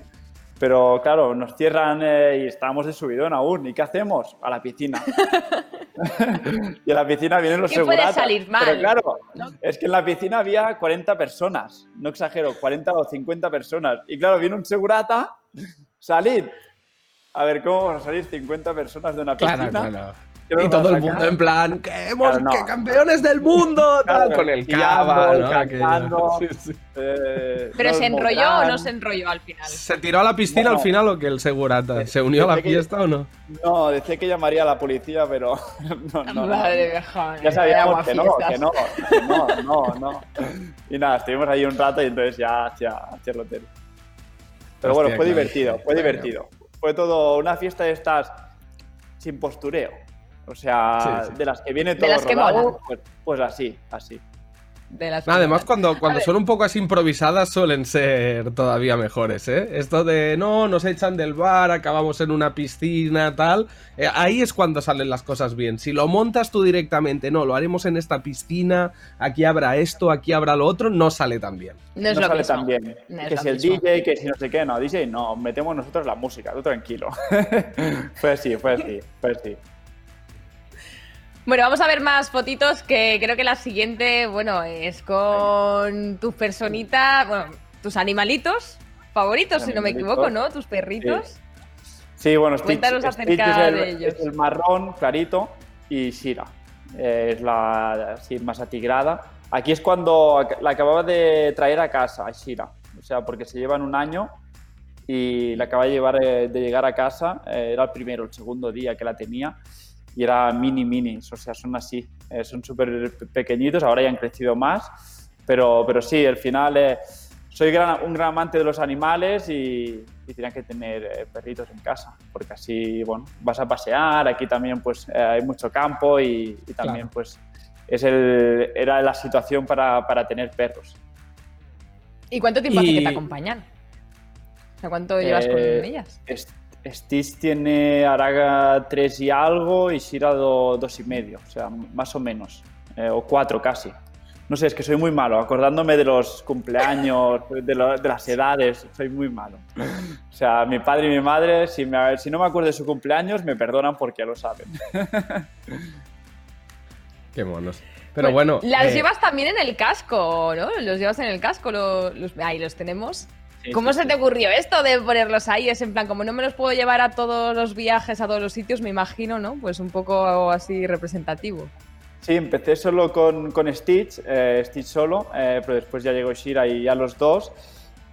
Pero claro, nos cierran eh, y estábamos de subidón aún. ¿Y qué hacemos? A la piscina. [LAUGHS] y a la piscina vienen los seguratas. puede salir mal? Pero claro, es que en la piscina había 40 personas. No exagero, 40 o 50 personas. Y claro, viene un segurata, [LAUGHS] salir a ver, ¿cómo van a salir 50 personas de una piscina? Claro, claro. Y todo el mundo en plan, que hemos que campeones del mundo, tal, con el cava, ¿no? [LAUGHS] Eh, Pero se enrolló o no se enrolló al final. ¿Se tiró a la piscina al final o que el segurata? ¿Se unió a la fiesta o no? No, decía que llamaría a la policía, pero [LAUGHS] no, no. Madre ya sabíamos que no, que no, que no, no, no. Y nada, estuvimos ahí un rato y entonces ya hacia, hacia el hotel. Pero bueno, fue divertido, fue divertido fue todo una fiesta de estas sin postureo. O sea, de las que viene todo las rodado, pues, pues, así, así. Además, cuando, cuando son un poco así improvisadas suelen ser todavía mejores, ¿eh? Esto de no, nos echan del bar, acabamos en una piscina, tal. Eh, ahí es cuando salen las cosas bien. Si lo montas tú directamente, no, lo haremos en esta piscina, aquí habrá esto, aquí habrá lo otro, no sale tan bien. No, sale tan bien. que si el DJ, que si no sé qué, no, DJ, no, metemos nosotros la música, tú tranquilo. [LAUGHS] fue así, fue así, fue así. Bueno, vamos a ver más fotitos que creo que la siguiente, bueno, es con tus personitas, bueno, tus animalitos favoritos, si no me equivoco, ¿no? Tus perritos. Sí, bueno, Stitch, acerca es el, de ellos. Es el marrón clarito y Shira. Eh, es la así, más atigrada. Aquí es cuando la acababa de traer a casa, a Shira. O sea, porque se llevan un año y la acaba de, llevar, eh, de llegar a casa. Eh, era el primero, el segundo día que la tenía y era mini minis, o sea, son así, eh, son súper pequeñitos, ahora ya han crecido más, pero, pero sí, al final eh, soy un gran amante de los animales y, y tenía que tener eh, perritos en casa, porque así, bueno, vas a pasear, aquí también pues hay mucho campo y, también pues es el, era la situación para, para tener perros. ¿Y cuánto tiempo hace que te acompañan? ¿cuánto llevas con ellas? Stitch tiene Araga 3 y algo y Shira 2 y medio, o sea, más o menos, eh, o 4 casi. No sé, es que soy muy malo, acordándome de los cumpleaños, [LAUGHS] de, las edades, soy muy malo. O sea, mi padre y mi madre, si, si no me acuerdo de su cumpleaños, me perdonan porque ya lo saben. [LAUGHS] Qué monos. Pero bueno. las eh, llevas también en el casco, ¿no? Los llevas en el casco, los, ahí los tenemos. ¿Cómo se te ocurrió esto de ponerlos ahí? Es en plan, como no me los puedo llevar a todos los viajes, a todos los sitios, me imagino, ¿no? Pues un poco así representativo. Sí, empecé solo con, con Stitch, eh, Stitch solo, eh, pero después ya llegó Shira y ya los dos.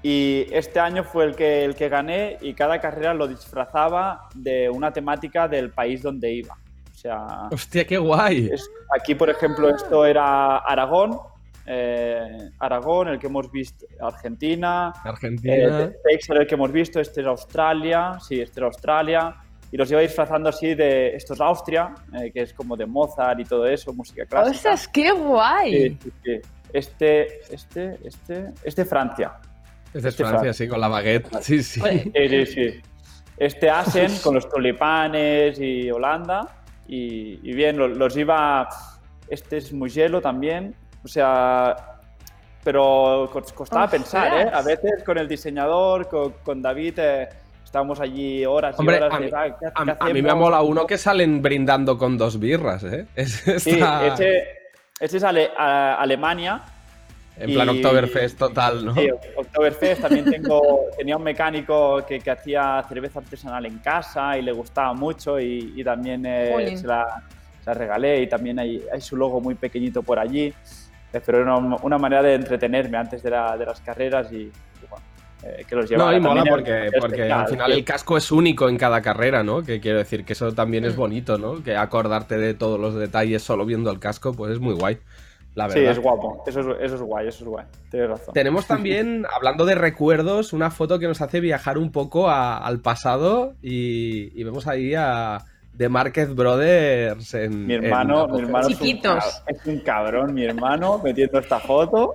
Y este año fue el que, el que gané y cada carrera lo disfrazaba de una temática del país donde iba. O sea... Hostia, qué guay. es- aquí, por ejemplo, esto era Aragón, eh, Aragón, el que hemos visto, Argentina, Argentina. eh, Texas, el que hemos visto, este es Australia, sí, este era Australia, y los iba disfrazando así de, esto es Austria, eh, que es como de Mozart y todo eso, música clásica. ¡Ostras, qué guay! Sí, sí, sí. Este, este, este, este Francia. Este es Francia, sí, con la baguette. Sí, sí. Sí, sí, sí. Este Asen [LAUGHS] con los tulipanes y Holanda. Y, y bien, lo- los, iba. Este es Mugello también. O sea. Pero cos- costaba pensar, ¿eh? A veces con el diseñador, con, con David, eh, estábamos allí horas y Hombre, horas a de, mí, "Ah, ¿qué- a- qué a mí me hacemos?". mola uno que salen brindando con dos birras, ¿eh? [LAUGHS] Es- Sí, está este, este es Ale- a- Alemania. en plan y- Oktoberfest total, ¿no? Sí, Oktoberfest. También tengo, [LAUGHS] tenía un mecánico que, que hacía cerveza artesanal en casa y le gustaba mucho y, y también eh, se, la, se la regalé y también hay, hay su logo muy pequeñito por allí. Pero era una, una manera de entretenerme antes de, la- de las carreras y, y bueno, eh, que los llevaba. No, y mola porque, porque especial, al final sí. el casco es único en cada carrera, ¿no? Que quiero decir que eso también Mm. es bonito, ¿no? Que acordarte de todos los detalles solo viendo el casco, pues es muy guay, la Sí, verdad. es guapo. Eso es, eso es guay, eso es guay. Tienes razón. Tenemos [LAUGHS] también, hablando de recuerdos, una foto que nos hace viajar un poco a- al pasado y, y vemos ahí a The Marquez Brothers en... Mi hermano, en- mi hermano es un, Chiquitos. es un cabrón, mi hermano, metiendo esta foto.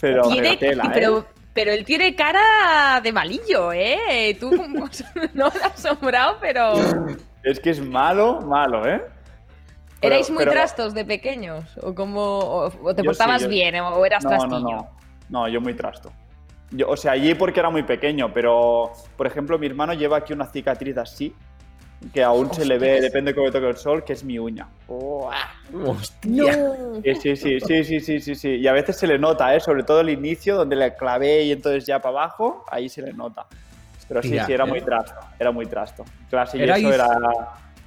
Pero, Tiene- pero tela, ¿eh? pero, pero él tiene cara de malillo, ¿eh? Tú [LAUGHS] no me has asombrado, pero... Es que es malo, malo, ¿eh? Pero- ¿Erais muy pero- trastos de pequeños? ¿O, como, o, o te Yo portabas sí, yo- bien o eras no, trastillo? No, no, no, yo muy trasto. Yo, o sea, allí porque era muy pequeño, pero por ejemplo, mi hermano lleva aquí una cicatriz así, que aún se le ve, depende de cómo toque el sol, que es mi uña. Oh, ah. Hostia. Sí, sí, sí, sí, sí, sí, sí, sí. Y a veces se le nota, ¿eh? Sobre todo el inicio, donde le clavé y entonces ya para abajo, ahí se le nota. Pero sí, Ya, sí, era eh. muy trasto, era muy trasto. Clase y eso era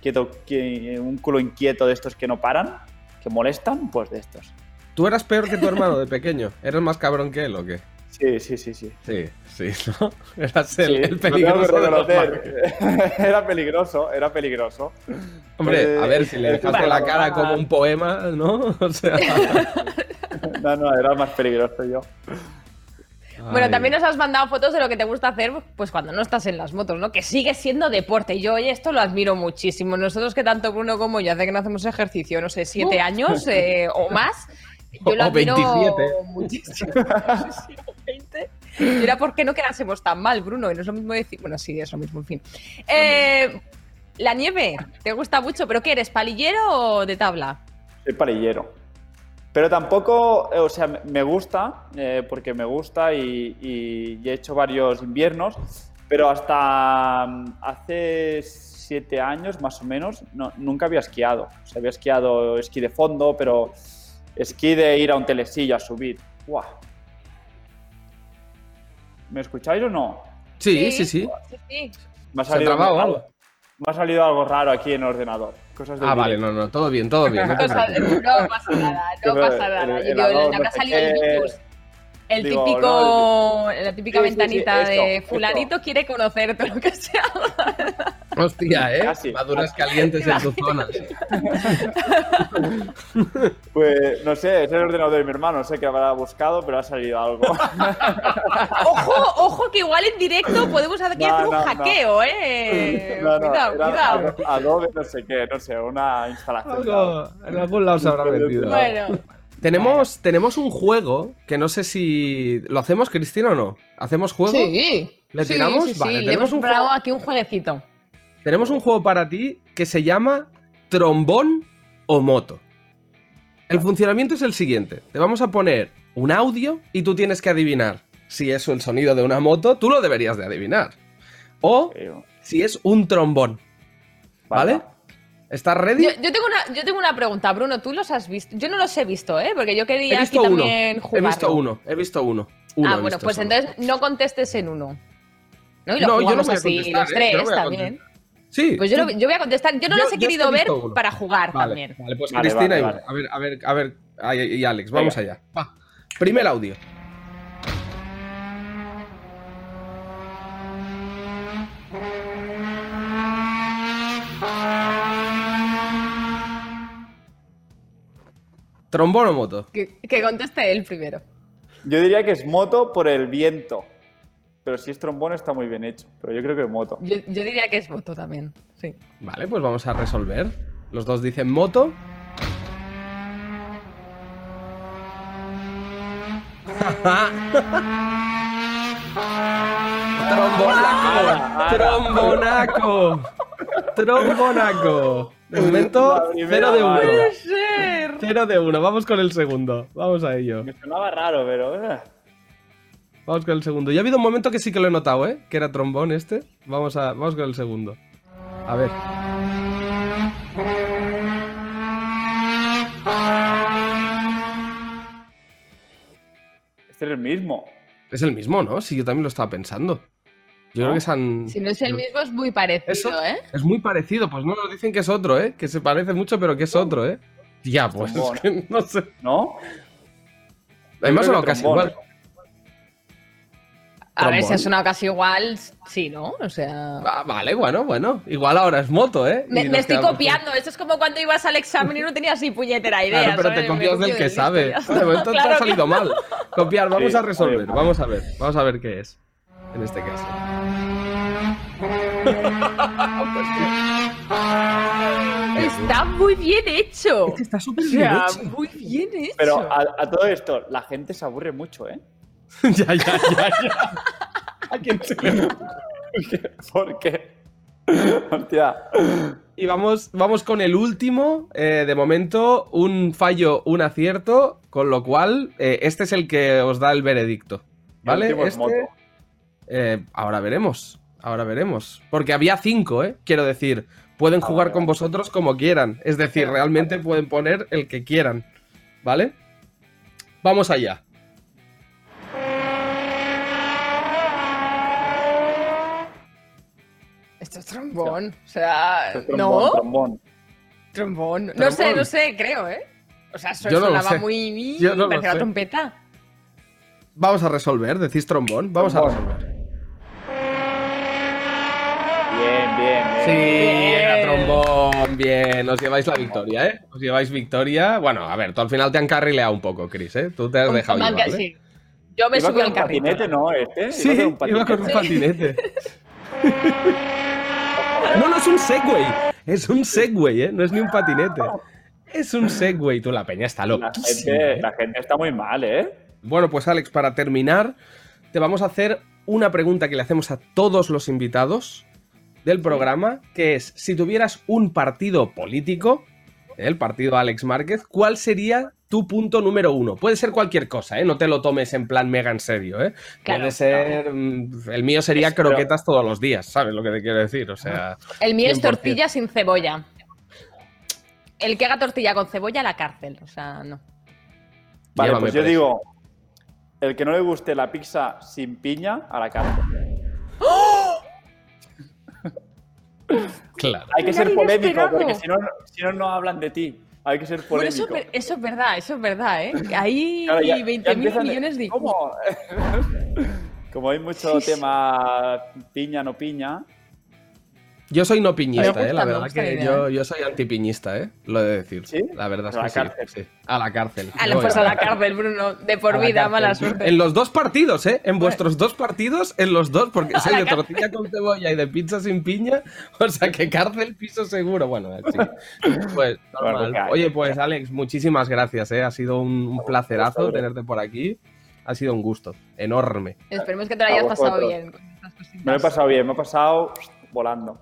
quieto, qui- un culo inquieto de estos que no paran, que molestan, pues de estos. ¿Tú eras peor que tu hermano de pequeño? ¿Eras más cabrón que él o qué? Sí, sí, sí, sí. Sí, sí, [LAUGHS] ¿no? Eras el, Sí, el lo tengo que peligroso de los [LAUGHS] era peligroso, era peligroso. Hombre, a Eh, ver, si le dejaste bueno, la cara como un poema, ¿no? [LAUGHS] O sea... No, no, era más peligroso yo. Bueno, Ay. también nos has mandado fotos de lo que te gusta hacer pues cuando no estás en las motos, ¿no? Que sigue siendo deporte. Y yo, oye, esto lo admiro muchísimo. Nosotros que tanto Bruno como yo hace que no hacemos ejercicio, no sé, siete años eh, o más. Yo lo O admiro 27. muchísimo. Sí, o 20. Y era porque no quedásemos tan mal, Bruno. Y no es lo mismo decir. Bueno, sí, es lo mismo, en fin. Eh, la nieve, te gusta mucho, pero ¿qué eres? ¿Palillero o de tabla? Soy palillero. Pero tampoco, eh, o sea, me- gusta, eh, porque me gusta y, y- y he hecho varios inviernos, pero hasta mm, hace siete años más o menos no- nunca había esquiado. O sea, había esquiado esquí de fondo, pero esquí de ir a un telesillo a subir. ¡Guau! ¿Me escucháis o no? Sí, sí, sí. Sí, sí. Me ha ¿Se ha salido, trabado algo, algo? me ha salido algo raro aquí en el ordenador. Cosas del Ah, vale, no, no, todo bien, todo bien. No te [LAUGHS] no pasa nada, no [LAUGHS] pasa el- nada. el Yo habrá salido el Digo, típico, no, la típica Sí, sí, sí, ventanita de esto, fulanito quiere conocerte, lo [LAUGHS] que sea. Hostia, ¿eh? Casi. Maduras calientes en tu zona. Pues no sé, es el ordenador de mi hermano, no sé qué habrá buscado, pero ha salido algo. [LAUGHS] Ojo, ojo, que igual en directo podemos hacer aquí No, hacer un no, no. hackeo, eh. No, no, cuidado, era cuidado. Ado- Adobe, no sé qué, no sé, una instalación. Algo, en algún lado se habrá metido. Bueno, Tenemos, tenemos un juego que no sé si. ¿Lo hacemos, Cristina, o no? ¿Hacemos juego? sí. ¿Le Sí, tiramos? sí, sí, Vale, le tenemos hemos juego- aquí un jueguecito. Tenemos un juego para ti que se llama Trombón o Moto. El funcionamiento es el siguiente. Te vamos a poner un audio y tú tienes que adivinar si es el sonido de una moto, tú lo deberías de adivinar. O si es un trombón. ¿Vale? ¿Estás ready? Yo, yo tengo una, yo tengo una pregunta, Bruno. ¿Tú los has visto? Yo no los he visto, ¿eh? Porque yo He quería aquí uno. también He jugarlo. visto uno. He visto uno. Uno ah, he bueno, pues solo. entonces no contestes en uno. ¿No? Y lo No, yo no voy a así, los ¿eh? tres Yo no también. Sí. Pues yo, lo- yo voy a contestar. Yo no Yo- los he querido ver uno. para jugar Vale, también. Vale, pues Vale, Cristina vale, y vale. A ver, a ver, a ver. ay, Y Alex, vamos allá. Va. Primer audio. ¿Trombón o moto? Que, que conteste él primero. Yo diría que es moto por el viento. Pero si es trombón está muy bien hecho. Pero yo creo que es moto. Yo, yo diría que es moto también. Sí. Vale, pues vamos a resolver. Los dos dicen moto. [LAUGHS] Trombonaco, trombonaco, trombonaco. De momento, La 0 de 1. primera ser! 0 de 1. Vamos con el segundo. Vamos a ello. Me sonaba raro, pero. Vamos con el segundo. Ya ha habido un momento que sí que lo he notado, ¿eh? Que era trombón este. Vamos, a, vamos con el segundo. A ver. Este es el mismo. Es el mismo, ¿no? Sí, yo también lo estaba pensando. Yo creo que se han... Si no es el mismo, es muy parecido, Eso ¿eh? es muy parecido. Pues no, nos dicen que es otro, ¿eh? Que se parece mucho, pero que es otro, ¿eh? Ya, pues [LAUGHS] es que no sé. ¿No? A mí me ha sonado casi trombón. igual. A ver, si ha sonado casi igual, sí, ¿no? O sea... Ah, vale, bueno, bueno. Igual ahora es moto, ¿eh? Me, estoy copiando. Esto es como cuando ibas al examen y no tenías ni puñetera idea. Claro, pero ¿sabes? te copias del que sabe. [LAUGHS] De momento te Claro, ha salido claro. mal. Copiar, vamos Sí, a resolver. oye, Vamos a ver. Vamos a ver qué es. En este caso. [LAUGHS] Está muy bien hecho. está súper O bien sea, hecho. muy bien hecho. Pero a, a todo esto, la gente se aburre mucho, ¿eh? [LAUGHS] ya, ya, ya, ya. ¿A quién se le [LAUGHS] ¿Por qué? Hostia. Y vamos, vamos con el último. eh, de momento, un fallo, un acierto. Con lo cual, eh, este es el que os da el veredicto. ¿Vale? es Este, moto. eh, ahora veremos. Ahora veremos. Porque había cinco, ¿eh? Quiero decir, pueden Ah, jugar con vosotros como quieran. Es decir, [LAUGHS] realmente pueden poner el que quieran. ¿Vale? Vamos allá. Es trombón. O sea, es trombón, ¿no? trombón. Trombón. No Trombón. sé, no sé, creo, ¿eh? O sea, eso Yo no lo sonaba sé. muy... Yo no parecía la trompeta. Vamos a resolver, decís trombón. Vamos a resolver. Bien, bien, bien. Sí, era trombón. Bien, os lleváis la victoria, ¿eh? Os lleváis victoria. Bueno, a ver, tú al final te han carrileado un poco, Chris, ¿eh? Tú te has Un- dejado llevar, ¿eh? sí. Yo me Iba subí con al un carrito. patinete, ¿no? Este. Sí, iba con un patinete. [LAUGHS] [LAUGHS] No, no es un Segway. Es un Segway, ¿eh? No es ni un patinete. Es un Segway. Tú, la peña está La loquísima. gente, ¿eh? la gente está muy mal, ¿eh? Bueno, pues Alex, para terminar, te vamos a hacer una pregunta que le hacemos a todos los invitados del programa, que es, si tuvieras un partido político, el partido Alex Márquez, ¿cuál sería tu punto número uno? Puede ser cualquier cosa, ¿eh? No te lo tomes en plan mega en serio, ¿eh? Claro, Puede ser... mm, El mío sería Es- pero- croquetas todos los días, ¿sabes lo que te quiero decir? O sea... El mío es 100%. tortilla sin cebolla. El que haga tortilla con cebolla a la cárcel. O sea, no. Vale, Llévame pues yo digo, el que no le guste la pizza sin piña, a la cárcel. [LAUGHS] Claro. Hay que ser polémico, porque si no, si no, no hablan de ti. Hay que ser Bueno, eso, polémico. es ver- eso es verdad, eso es verdad, ¿eh? Hay Claro, ya- 20.000 ya empiezan de- millones de... ¿Cómo? [LAUGHS] Como hay mucho tema piña, no piña. Yo soy no piñista, gusta, ¿eh? La verdad la que idea. yo, yo soy antipiñista, ¿eh? Lo he de decir. ¿Sí? La verdad es A la que sí, cárcel. sí. A la cárcel. A la, pues a la cárcel, Bruno. De por A la vida, mala suerte. En los dos partidos, ¿eh? En vuestros dos partidos, en los dos, porque [LAUGHS] soy la de tortilla con cebolla y de pizza sin piña. [LAUGHS] O sea que cárcel, piso seguro. Bueno, sí. Pues [LAUGHS] normal. Oye, pues Alex, muchísimas gracias, ¿eh? Ha sido un, un placerazo tenerte por aquí. Ha sido un gusto enorme. Esperemos que te lo hayas pasado bien con estas cositas. Me lo he pasado bien, me he pasado volando.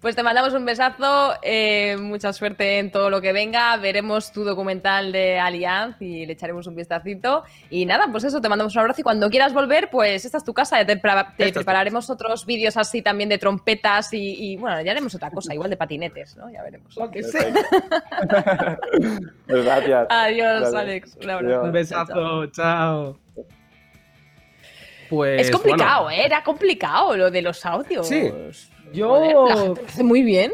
Pues te mandamos un besazo, eh, mucha suerte en todo lo que venga. Veremos tu documental de Allianz y le echaremos un vistacito. Y nada, pues eso, te mandamos un abrazo y cuando quieras volver, pues esta es tu casa. Te, te prepararemos otros vídeos así también de trompetas y, y, bueno, ya haremos otra cosa, igual de patinetes, ¿no? Ya veremos. Lo que. [LAUGHS] Pues Gracias. Adiós, Gracias. Alex. Un abrazo. Un besazo, chao. Pues. Es complicado, bueno, ¿eh? Era complicado lo de los audios. Sí. Yo. Joder, la gente lo hace muy bien.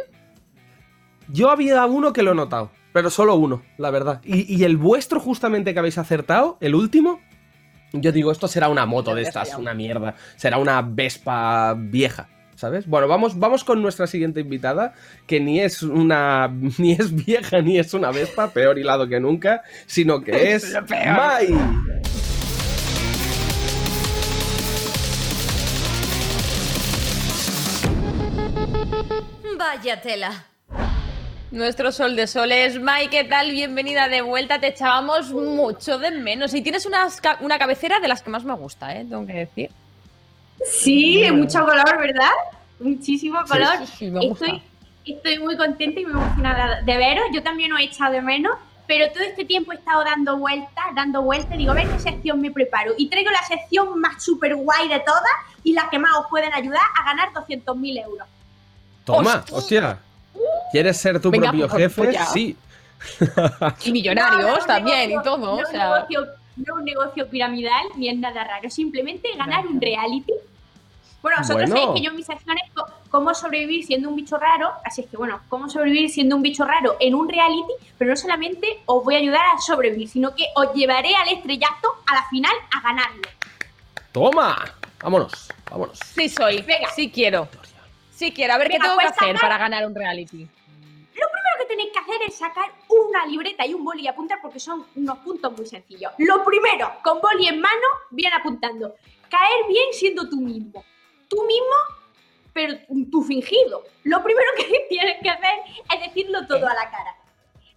Yo había uno que lo he notado, pero solo uno, la verdad. Y, y el vuestro, justamente que habéis acertado, el último, yo digo, esto será una moto de estas, una mierda. Será una Vespa vieja. ¿Sabes? Bueno, vamos, vamos con nuestra siguiente invitada, que ni es una. [LAUGHS] ni es vieja ni es una vespa, peor hilado que nunca, sino que [LAUGHS] es. Mai. Vaya tela. Nuestro sol de soles. Mai, ¿qué tal? Bienvenida de vuelta. Te echábamos mucho de menos. Y tienes una, una cabecera de las que más me gusta, ¿eh? Tengo que decir. Sí, mucho color, ¿verdad? Muchísimo color. estoy, estoy muy contenta y muy emocionada de veros. Yo también os he echado de menos, pero todo este tiempo he estado dando vueltas, dando vueltas. Digo, a ver qué sección me preparo. Y traigo la sección más super guay de todas y la que más os pueden ayudar a ganar 200.000 euros. Toma, hostia. ¿Quieres ser tu propio pues, jefe? Pues sí. y millonarios también y todo. No, o sea... un negocio, no un negocio piramidal ni es nada raro. Simplemente ganar un reality. Bueno, vosotros sabéis que yo en mis secciones cómo sobrevivir siendo un bicho raro, así es que bueno, cómo sobrevivir siendo un bicho raro en un reality, pero no solamente os voy a ayudar a sobrevivir, sino que os llevaré al estrellato a la final a ganarlo. ¡Toma! Vámonos, vámonos. Sí soy, Venga. sí quiero. Sí quiero, a ver qué tengo que hacer para ganar un reality. Lo primero que tenéis que hacer es sacar una libreta y un boli y apuntar porque son unos puntos muy sencillos. Lo primero, con boli en mano, bien apuntando. Caer bien siendo tú mismo. Tú mismo, pero tú fingido. Lo primero [LAUGHS] que tienes que hacer es decirlo todo a la cara.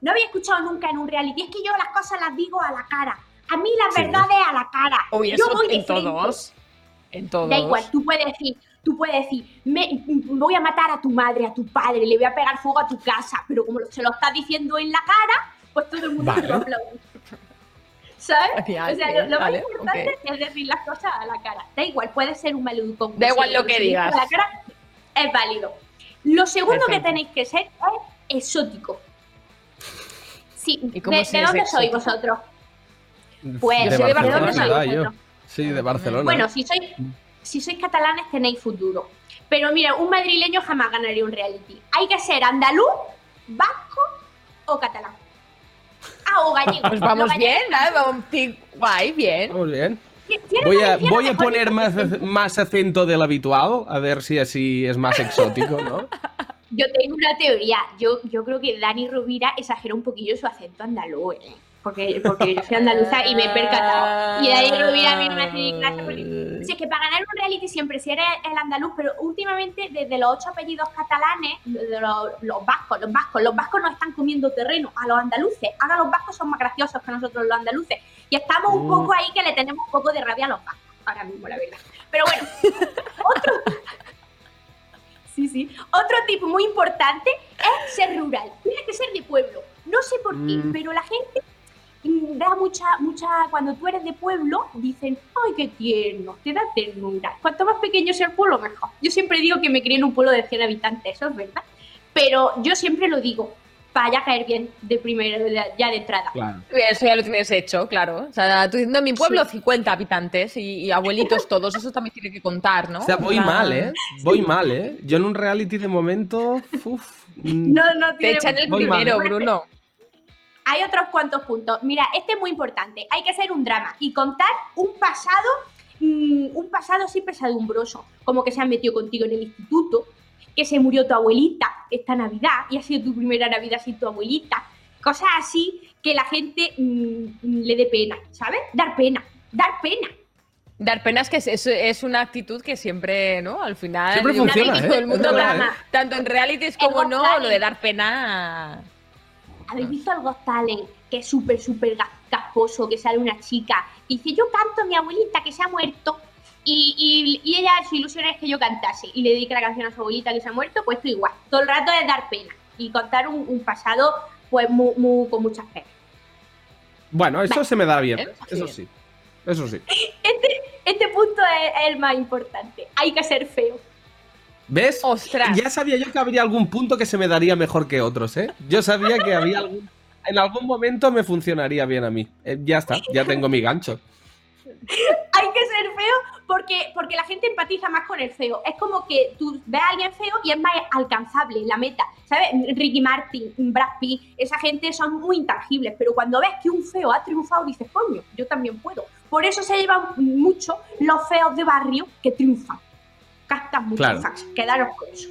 No había escuchado nunca en un reality. Es que yo las cosas las digo a la cara. A mí las verdades a la cara. yo voy en todos. En todos. Da igual, tú puedes decir, Tú puedes decir, me, voy a matar a tu madre, a tu padre, le voy a pegar fuego a tu casa, pero como se lo estás diciendo en la cara, pues todo el mundo se lo aplaude. ¿Sabes? [LAUGHS] o sea, lo, más importante es decir las cosas a la cara. Da igual, puede ser un maleducón. Da igual lo que digas. A la cara es válido. Lo segundo que tenéis que ser es exótico. Sí, ¿de, dónde sois vosotros? Pues de, Barcelona, Sí, de Barcelona. Bueno, si sois si sois catalanes tenéis futuro. Pero mira, un madrileño jamás ganaría un reality. Hay que ser andaluz, vasco o catalán. Ah, o gallego. [LAUGHS] Pues vamos bien, ¿no? Guay, bien. Vamos bien. Voy a, voy a poner más, más acento del habitual, a ver si así es más exótico, ¿no? [LAUGHS] Yo tengo una teoría. Yo, yo creo que Dani Rovira exagera un poquillo su acento andaluz. ¿eh? Porque, porque yo soy andaluza y me he percatado. Y de ahí lo vi a mí me clase. Porque, es que para ganar un reality siempre si eres el andaluz, pero últimamente desde los ocho apellidos catalanes, de los, vascos, los vascos, los vascos nos están comiendo terreno a los andaluces. Ahora los vascos son más graciosos que nosotros los andaluces. Y estamos un poco ahí que le tenemos un poco de rabia a los vascos, ahora mismo, la verdad. Pero bueno, [LAUGHS] otro... Sí, sí. Otro tip muy importante es ser rural. Tienes que ser de pueblo. No sé por qué, mm. pero la gente da mucha, mucha, cuando tú eres de pueblo, dicen, ay, qué tierno, te da ternura. Cuanto más pequeño sea el pueblo, mejor. Yo siempre digo que me crié en un pueblo de 100 habitantes, eso es verdad. Pero yo siempre lo digo, para ya caer bien de primera, ya de entrada. Claro. Eso ya lo tienes hecho, claro. O sea, tú diciendo en mi pueblo 50 habitantes y, abuelitos [LAUGHS] todos, eso también tiene que contar, ¿no? O sea, voy mal, ¿eh? Voy mal, ¿eh? Yo en un reality de momento, uf, No, no, Te echan el primero, Bruno hay otros cuantos puntos. Mira, este es muy importante. Hay que hacer un drama y contar un pasado, mm, un pasado así pesadumbroso, como que se han metido contigo en el instituto, que se murió tu abuelita esta Navidad y ha sido tu primera Navidad sin tu abuelita. Cosas así que la gente mm, le dé pena, ¿sabes? Dar pena, dar pena. Dar pena es que es, es, una actitud que siempre, ¿no? Al final, siempre funciona, ¿eh? todo el mundo, tanto en realities como no, lo de dar pena ¿Habéis visto el Got Talent? Que es súper, súper casposo, que sale una chica y dice, yo canto a mi abuelita que se ha muerto. Y, y, ella, su ilusión es que yo cantase y le dedique la canción a su abuelita que se ha muerto, pues esto igual. Todo el rato es dar pena y contar un, pasado pues muy, con muchas penas. Bueno, eso se me da bien, ¿Eh? eso sí. Eso sí. [LAUGHS] Este, este punto es el más importante. Hay que ser feo. ¿Ves? Ostras. Ya sabía yo que habría algún punto que se me daría mejor que otros, ¿eh? Yo sabía que había algún. En algún momento me funcionaría bien a mí. Eh, ya está, ya tengo mi gancho. Hay que ser feo porque, porque la gente empatiza más con el feo. Es como que tú ves a alguien feo y es más alcanzable la meta. ¿Sabes? Ricky Martin, Brad Pitt, esa gente son muy intangibles. Pero cuando ves que un feo ha triunfado, dices, coño, yo también puedo. Por eso se llevan mucho los feos de barrio que triunfan. Captas muchos Claro. fax. Quedaros con eso.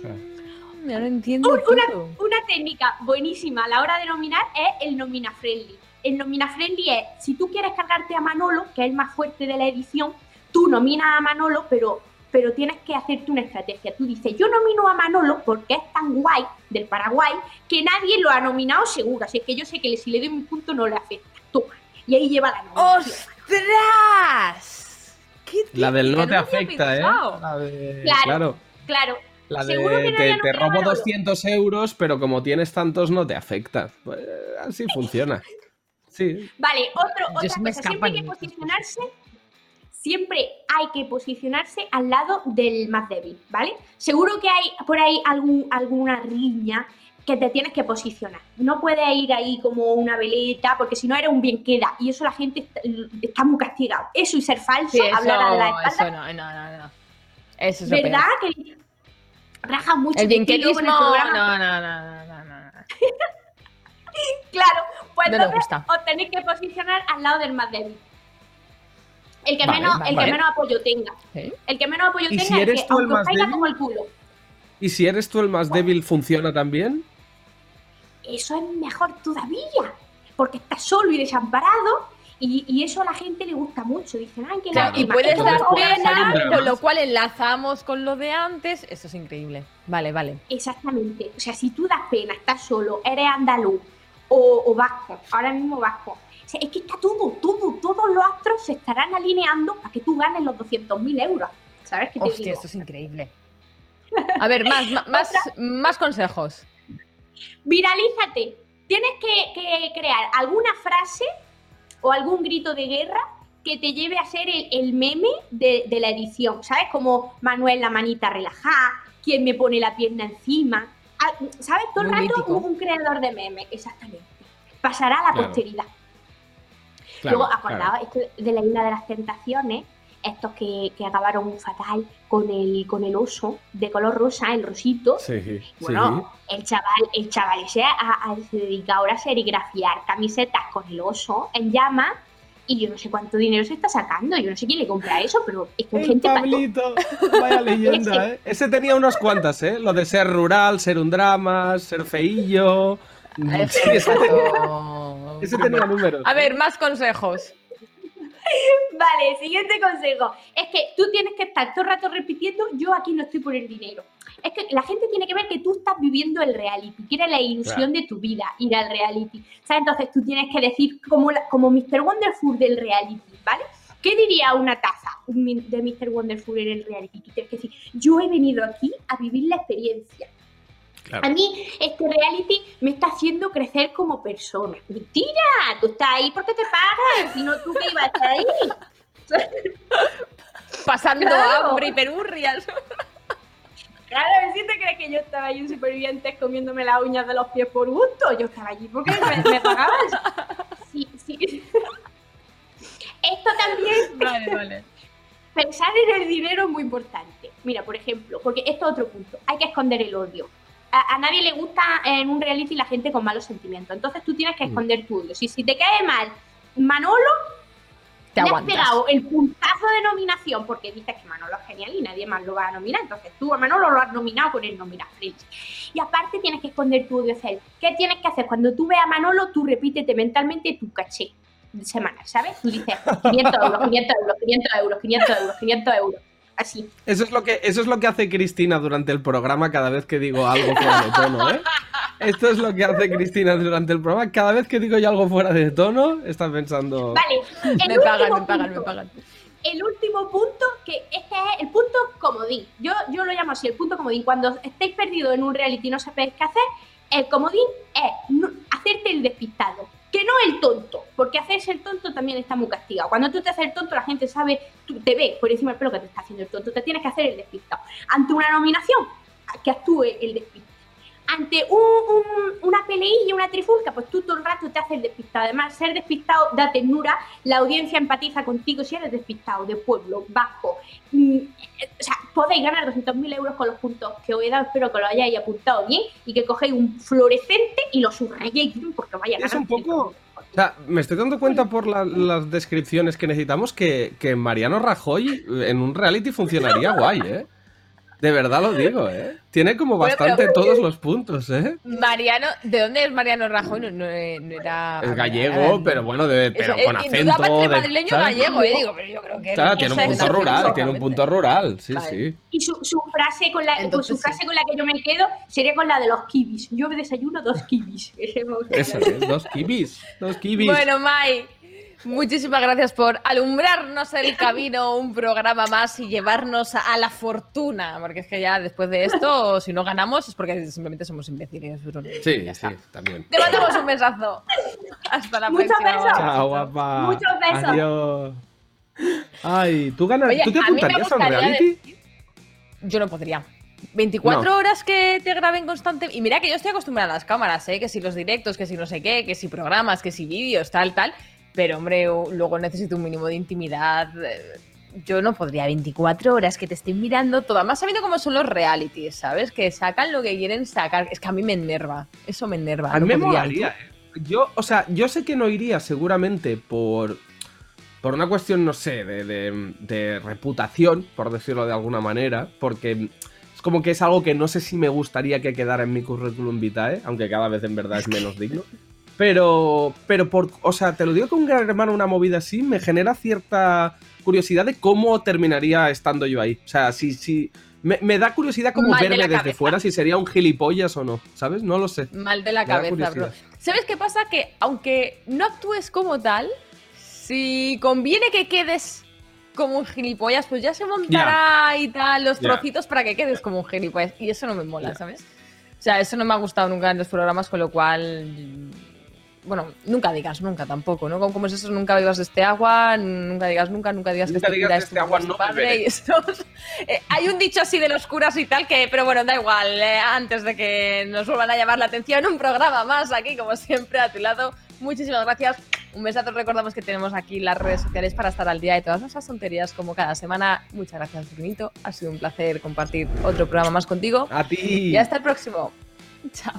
No lo entiendo. Un- una, una técnica buenísima a la hora de nominar es el nomina friendly. El nomina friendly es, si tú quieres cargarte a Manolo, que es el más fuerte de la edición, tú nominas a Manolo, pero, pero tienes que hacerte una estrategia. Tú dices, yo nomino a Manolo porque es tan guay del Paraguay que nadie lo ha nominado seguro. Así es que yo sé que si le doy un punto no le afecta. Toma. Y ahí lleva la nominación. ¡Ostras! ¿Qué La del no te afecta, ¿eh? pensado. La de- Claro. claro. Claro. La de Seguro que no te, robo Manolo. 200 euros, pero como tienes tantos no te afecta. Pues, así funciona. Sí. Vale, otro, otra cosa, siempre hay que posicionarse, siempre hay que posicionarse al lado del más débil, ¿vale? Seguro que hay por ahí algún, alguna riña que te tienes que posicionar. No puedes ir ahí como una veleta, porque si no eres un bien queda, y eso la gente está, está muy castigado. Eso y ser falso, Sí, eso, hablar a la espalda, eso no, no, no, no. Eso es lo ¿verdad? Que raja mucho El en el programa. no, no, no, no, no, no. Claro, pues No entonces os tenéis que posicionar al lado del más débil. El que, Vale, menos, vale. el que menos apoyo tenga. El que menos apoyo ¿Y tenga si es eres que, tú el aunque os más caiga débil? como el culo, ¿Y si eres tú el más débil, funciona también? Eso es mejor todavía. Porque estás solo y desamparado. Y, y eso a la gente le gusta mucho. Dicen, ay, que Claro, la y puedes dar pena, con lo cual enlazamos con lo de antes. Eso es increíble. Vale, vale. Exactamente. O sea, si tú das pena, estás solo, eres andaluz o, o vasco, ahora mismo vasco. O sea, es que está todo, todo, todos los astros se estarán alineando para que tú ganes los 200.000 euros. ¿Sabes qué te Hostia, digo? esto es increíble. A ver, más, más, [LAUGHS] más consejos. Viralízate. Tienes que, que crear alguna frase o algún grito de guerra que te lleve a ser el, el meme de, de la edición, ¿sabes? Como Manuel la manita relajada, quien me pone la pierna encima. Ah, ¿Sabes? Todo el rato mítico. un, un creador de memes, exactamente. Pasará a la Claro. posteridad. Claro, Luego, acordaba esto de la isla de las tentaciones, estos que, que acabaron fatal con el, con el oso de color rosa, el rosito. Sí, Bueno, el chaval, el chaval a- a- se dedica ahora a serigrafiar camisetas con el oso en llamas y yo no sé cuánto dinero se está sacando. Yo no sé quién le compra eso, pero es que hay El gente. Pablito, vaya [LAUGHS] leyenda, ¿eh? Ese tenía unas cuantas, ¿eh? Lo de ser rural, ser un drama, ser feillo. Sí, [LAUGHS] ese, tenía, ese tenía números. A ver, más consejos. [LAUGHS] Vale, siguiente consejo. Es que tú tienes que estar todo el rato repitiendo, yo aquí no estoy por el dinero. Es que la gente tiene que ver que tú estás viviendo el reality, que era la ilusión de tu vida, ir al reality. ¿Sabes? Entonces tú tienes que decir como, la- como Mr. Wonderful del reality, ¿vale? ¿Qué diría una taza de Mr. Wonderful en el reality? Tienes que decir, yo he venido aquí a vivir la experiencia. A mí este reality me está haciendo crecer como persona. Mentira, tú estás ahí porque te pagan, si no tú que ibas a estar ahí. [LAUGHS] Pasando Claro. hambre y perurrias. Claro, si te crees que yo estaba ahí en Supervivientes comiéndome las uñas de los pies por gusto, yo estaba allí porque me, me pagaban. Sí, sí. Esto también, [LAUGHS] Vale, vale. pensar en el dinero es muy importante. Mira, por ejemplo, porque esto es otro punto, hay que esconder el odio. A, a nadie le gusta en un reality la gente con malos sentimientos, entonces tú tienes que esconder tu odio. Si, si te cae mal Manolo, Te le has pegado el puntazo de nominación porque dices que Manolo es genial y nadie más lo va a nominar. Entonces tú a Manolo lo has nominado con el nominar Friends. Y aparte tienes que esconder tu odio hacia él. ¿Qué tienes que hacer? Cuando tú veas a Manolo, tú repítete mentalmente tu caché semanal, ¿sabes? Tú dices 500 euros, 500 euros, 500 euros, 500 euros, 500 euros. Así. Eso es lo que, eso es lo que hace Cristina durante el programa cada vez que digo algo fuera de tono, ¿eh? Esto es lo que hace Cristina durante el programa. Cada vez que digo yo algo fuera de tono, está pensando. Vale. El Me pagan, último me pagan, me punto. pagan. el último punto, que este es el punto comodín. Yo, yo lo llamo así, el punto comodín. Cuando estéis perdidos en un reality y no sabéis qué hacer, el comodín es hacerte el despistado. Que no el tonto, porque hacerse el tonto también está muy castigado. Cuando tú te haces el tonto, la gente sabe, tú te ve por encima del pelo que te está haciendo el tonto. Te tienes que hacer el despistado. Ante una nominación, que actúe el despistado. Ante un- un- una peleilla, una trifulca, pues tú todo el rato te haces despistado. Además, ser despistado da ternura, la audiencia empatiza contigo si eres despistado, de pueblo, bajo. Mm, eh, O sea, podéis ganar 200.000 euros con los puntos que os he dado. Espero que lo hayáis apuntado bien y que cogéis un fluorescente y lo subrayéis porque vaya a Es ganar. un poco. O sea, me estoy dando cuenta por la- las descripciones que necesitamos que, que Mariano Rajoy en un reality funcionaría guay, ¿eh? De verdad lo digo, ¿eh? Tiene como bastante todos los puntos, ¿eh? Mariano, ¿de dónde es Mariano Rajoy? No, no, era. Es gallego, pero bueno, de, pero con acento. De, madrileño gallego, eh, digo, pero yo creo que. Claro, tiene un punto rural, tiene un punto rural, sí, sí. Y su, su, frase con la, Entonces, su frase con la que yo me quedo sería con la de los kibis. Yo me desayuno dos kibis. [LAUGHS] Eso es, dos kibis. Dos kibis. Bueno, Mai. Muchísimas gracias por alumbrarnos el [LAUGHS] camino un programa más y llevarnos a, la fortuna, porque es que ya después de esto, si no ganamos es porque simplemente somos imbéciles. Sí, sí, también. Te mandamos un besazo. Hasta la Muchos próxima. Besos. Chao, guapa. Muchos besos. Adiós. Ay, ¿tú ganas? ¿Tú te apuntarías a un reality? Yo no podría. 24 horas que te graben constantemente. Y mira que yo estoy acostumbrada a las cámaras, ¿eh? Que si los directos, que si no sé qué, que si programas, que si vídeos, tal, tal. Pero, hombre, luego necesito un mínimo de intimidad. Eh, yo no podría 24 horas que te estén mirando todo. Más sabiendo cómo son los realities, ¿sabes? Que sacan lo que quieren sacar. Es que a mí me enerva. Eso me enerva. A mí me molaría. ¿eh? Yo, o sea, yo sé que no iría seguramente por. Por una cuestión, no sé, de, de reputación, por decirlo de alguna manera. Porque es como que es algo que no sé si me gustaría que quedara en mi currículum vitae, aunque cada vez en verdad es menos digno. [LAUGHS] Pero, pero por, o sea, te lo digo que un gran hermano, una movida así, me genera cierta curiosidad de cómo terminaría estando yo ahí. O sea, si, si, me, da curiosidad como verme desde fuera si sería un gilipollas o no, ¿sabes? No lo sé. Mal de la cabeza, bro. ¿Sabes qué pasa? Que aunque no actúes como tal, si conviene que quedes como un gilipollas, pues ya se montará y tal los trocitos para que quedes como un gilipollas. Y eso no me mola, ¿sabes? O sea, eso no me ha gustado nunca en los programas, con lo cual bueno, nunca digas nunca tampoco, ¿no? Como es eso, nunca vivas de este agua, nunca digas nunca, nunca digas que este, este agua no padre y [LAUGHS] eh, hay un dicho así de los curas y tal que, pero bueno, da igual, eh, antes de que nos vuelvan a llamar la atención, un programa más aquí, como siempre, a tu lado. Muchísimas gracias. Un besazo. Recordamos que tenemos aquí las redes sociales para estar al día de todas nuestras tonterías como cada semana. Muchas gracias, Brunito. Ha sido un placer compartir otro programa más contigo. A ti. Y hasta el próximo. Chao.